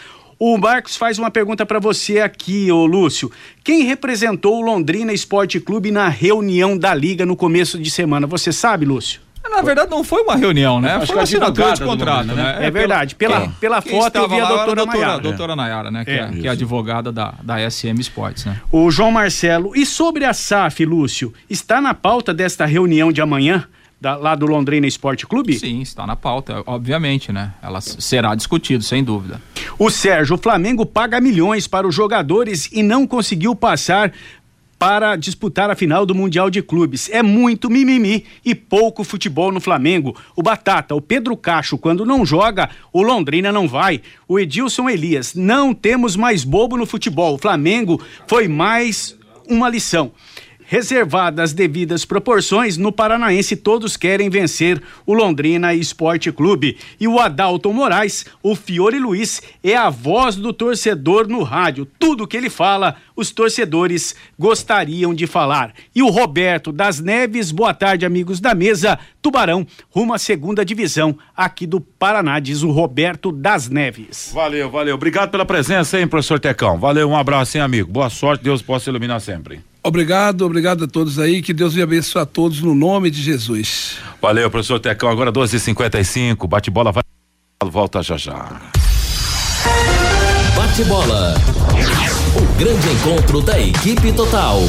O Marcos faz uma pergunta para você aqui, ô Lúcio. Quem representou o Londrina Esporte Clube na reunião da Liga no começo de semana? Você sabe, Lúcio? Na verdade, não foi uma reunião, né? Acho foi uma assinatura de contrato, né? né? É, é verdade. Pela, pela foto eu vi a doutora, Nayara. A doutora Nayara, né? Que é, é, que é advogada da, da SM Sports, né? O João Marcelo. E sobre a SAF, Lúcio? Está na pauta desta reunião de amanhã? da, lá do Londrina Esporte Clube? Sim, está na pauta, obviamente, né? Ela será discutido, sem dúvida. O Sérgio, o Flamengo paga milhões para os jogadores e não conseguiu passar para disputar a final do Mundial de Clubes. É muito mimimi e pouco futebol no Flamengo. O Batata, o Pedro Cacho, quando não joga, o Londrina não vai. O Edilson Elias, não temos mais bobo no futebol. O Flamengo foi mais uma lição reservadas as devidas proporções, no Paranaense todos querem vencer o Londrina Esporte Clube. E o Adalton Moraes, o Fiore Luiz, é a voz do torcedor no rádio. Tudo que ele fala, os torcedores gostariam de falar. E o Roberto das Neves, boa tarde, amigos da mesa. Tubarão, rumo à segunda divisão aqui do Paraná, diz o Roberto das Neves. Valeu, valeu. Obrigado pela presença, hein, professor Tecão. Valeu, um abraço, hein, amigo. Boa sorte, Deus possa iluminar sempre. Obrigado, obrigado a todos aí. Que Deus me abençoe a todos no nome de Jesus. Valeu, professor Tecão. Agora 12h55. Bate-bola vai. Volta já já. Bate-bola. O grande encontro da equipe total.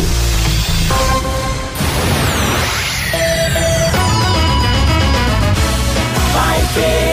Vai querer.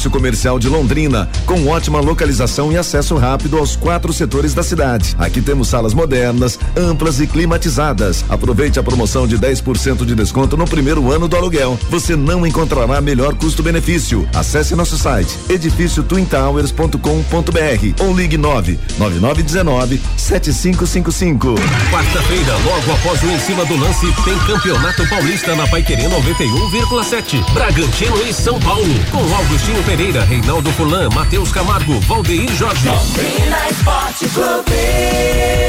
comercial de Londrina, com ótima localização e acesso rápido aos quatro setores da cidade. Aqui temos salas modernas, amplas e climatizadas. Aproveite a promoção de 10% de desconto no primeiro ano do aluguel. Você não encontrará melhor custo-benefício. Acesse nosso site edifíciotwintowers.com.br ou ligue 9 9919 7555. Quarta-feira, logo após o em cima do lance, tem Campeonato Paulista na Paiquerê 91,7. Bragantino e São Paulo, com Augustinho Pereira, Reinaldo Fulan, Matheus Camargo, Valdeir Jorge. Esporte Clube.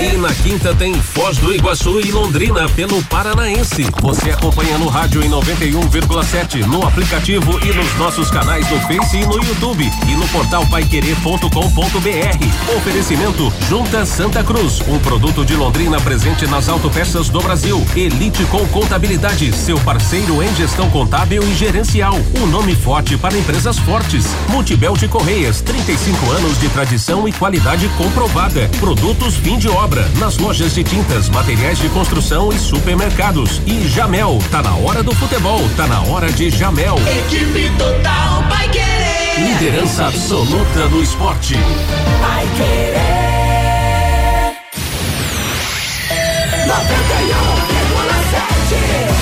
E na quinta tem Foz do Iguaçu e Londrina pelo Paranaense. Você acompanha no rádio em 91,7, no aplicativo e nos nossos canais no Face e no YouTube e no portal paiquerê.com.br. Oferecimento Junta Santa Cruz, um produto de Londrina presente nas autopeças do Brasil. Elite com Contabilidade, seu parceiro em gestão contábil e gerencial. Um nome forte para empresas fortes. Multibelt Correias, 35 anos de tradição e qualidade comprovada. Produtos fim de obra, nas lojas de tintas, materiais de construção e supermercados. E Jamel, tá na hora do futebol, tá na hora de Jamel. Equipe total vai querer. Liderança absoluta no esporte. Vai querer. 91,7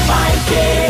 vai querer.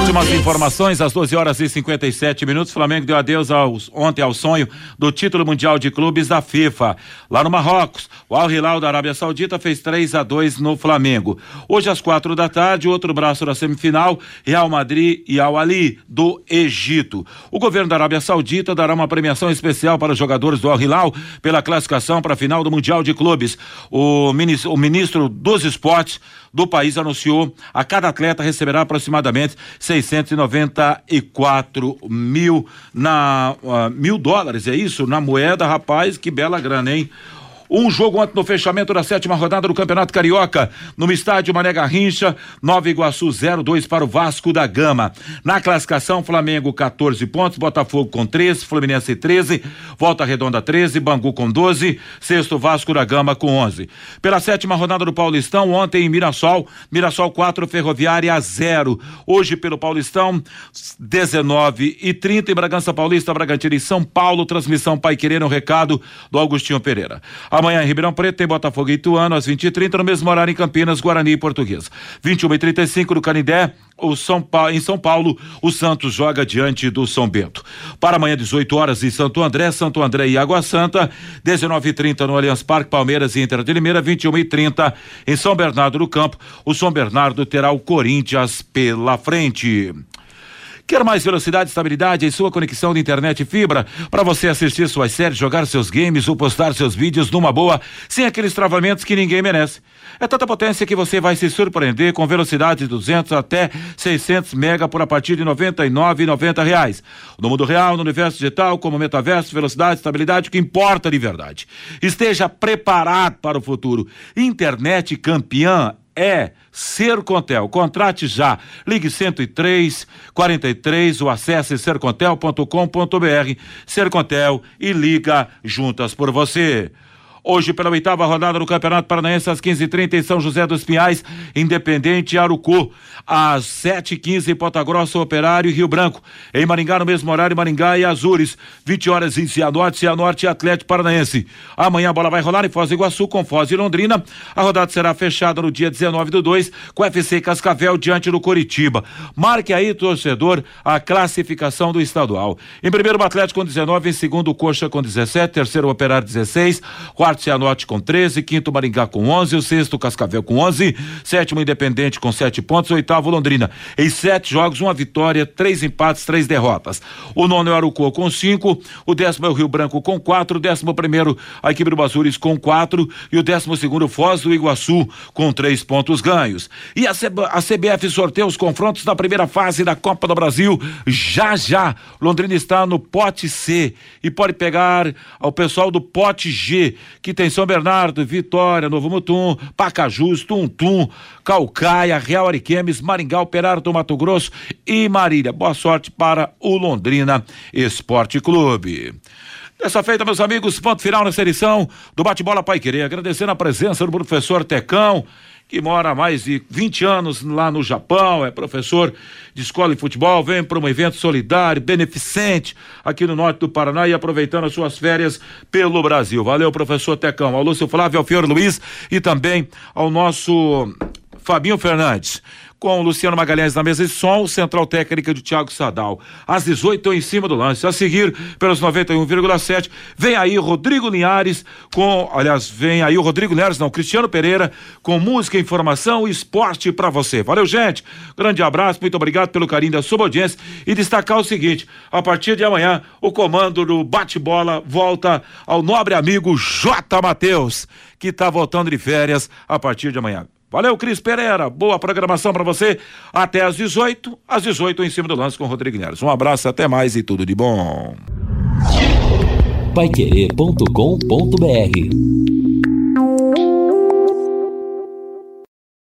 Últimas informações, às 12 horas e 57 minutos. Flamengo deu adeus aos, ontem ao sonho do título mundial de clubes da FIFA. Lá no Marrocos, o Al Hilal da Arábia Saudita fez 3 a 2 no Flamengo. Hoje, às quatro da tarde, outro braço da semifinal, Real Madrid e Al Ali, do Egito. O governo da Arábia Saudita dará uma premiação especial para os jogadores do Al Hilal pela classificação para a final do Mundial de Clubes. O ministro, o ministro dos Esportes do país anunciou a cada atleta receberá aproximadamente 694 mil na uh, mil dólares, é isso? Na moeda, rapaz, que bela grana, hein? Um jogo antes do fechamento da sétima rodada do Campeonato Carioca, no estádio Mané Garrincha, Nova Iguaçu 0-2 para o Vasco da Gama. Na classificação, Flamengo 14 pontos, Botafogo com 13, Fluminense 13, Volta Redonda 13, Bangu com 12, sexto Vasco da Gama com 11. Pela sétima rodada do Paulistão, ontem em Mirassol, Mirassol 4, Ferroviária 0. Hoje pelo Paulistão, 19 e 30 em Bragança Paulista, Bragantino e São Paulo, transmissão Pai Querer, um recado do Augustinho Pereira. Amanhã em Ribeirão Preto tem Botafogo e Ituano às 20 e 30 no mesmo horário em Campinas, Guarani e Portuguesa. 21 e 35 no Canindé, o São pa... em São Paulo, o Santos joga diante do São Bento. Para amanhã 18 horas em Santo André, Santo André e Água Santa, 19 e 30 no Allianz Parque, Palmeiras e Inter de Limeira, 21 e 30 em São Bernardo do Campo. O São Bernardo terá o Corinthians pela frente. Quer mais velocidade e estabilidade em sua conexão de internet e fibra para você assistir suas séries, jogar seus games ou postar seus vídeos numa boa, sem aqueles travamentos que ninguém merece. É tanta potência que você vai se surpreender com velocidade de 200 até 600 mega por a partir de 99,90 reais. No mundo real, no universo digital, como metaverso, velocidade, estabilidade, o que importa de verdade. Esteja preparado para o futuro. Internet campeã é Sercontel. Contrate já. Ligue 103 43 ou acesse sercontel.com.br. Sercontel e liga juntas por você. Hoje, pela oitava rodada do Campeonato Paranaense, às 15h30 em São José dos Pinhais, Independente Arucu. Às 7h15 em Ponta Grossa, Operário e Rio Branco. Em Maringá, no mesmo horário, Maringá e Azures. 20 horas em Cianorte, Cianorte e Atlético Paranaense. Amanhã a bola vai rolar em Foz do Iguaçu com Foz e Londrina. A rodada será fechada no dia 19 do 2 com FC Cascavel diante do Coritiba. Marque aí, torcedor, a classificação do estadual. Em primeiro, o Atlético com 19, em segundo, o Coxa com 17, terceiro, o Operário 16, quarto, Cianorte com 13, quinto, Maringá com 11, o sexto, Cascavel com 11, sétimo, Independente com 7 pontos, oitavo, Londrina. Em sete jogos, uma vitória, três empates, três derrotas. O nono é o Arucô com 5, o décimo é o Rio Branco com 4, o décimo primeiro, a equipe do Basures com 4 e o décimo segundo, Foz do Iguaçu com três pontos ganhos. E a, CB, a CBF sorteia os confrontos da primeira fase da Copa do Brasil já já. Londrina está no pote C e pode pegar ao pessoal do pote G, que tem São Bernardo, Vitória, Novo Mutum, Pacajus, Tuntum, Calcaia, Real Ariquemes, Maringá, Operário do Mato Grosso e Marília. Boa sorte para o Londrina Esporte Clube. Dessa feita, meus amigos, ponto final nessa edição do Bate-Bola Pai Querer. Agradecendo a presença do professor Tecão, que mora há mais de 20 anos lá no Japão, é professor de escola de futebol, vem para um evento solidário, beneficente aqui no norte do Paraná e aproveitando as suas férias pelo Brasil. Valeu, professor Tecão, ao Lúcio Flávio, ao Fiore Luiz e também ao nosso Fabinho Fernandes com Luciano Magalhães na mesa de som, central técnica de Thiago Sadal. Às 18 em cima do lance. A seguir, pelos 91,7, vem aí Rodrigo Linhares com, aliás, vem aí o Rodrigo Linhares, não, Cristiano Pereira, com música, informação e esporte para você. Valeu, gente. Grande abraço, muito obrigado pelo carinho da sua audiência e destacar o seguinte: a partir de amanhã, o comando do bate-bola volta ao nobre amigo J. Matheus, que está voltando de férias a partir de amanhã. Valeu, Cris Pereira. Boa programação para você. Até às 18, às 18 em cima do lance com o Rodrigo Neres Um abraço, até mais e tudo de bom. Vai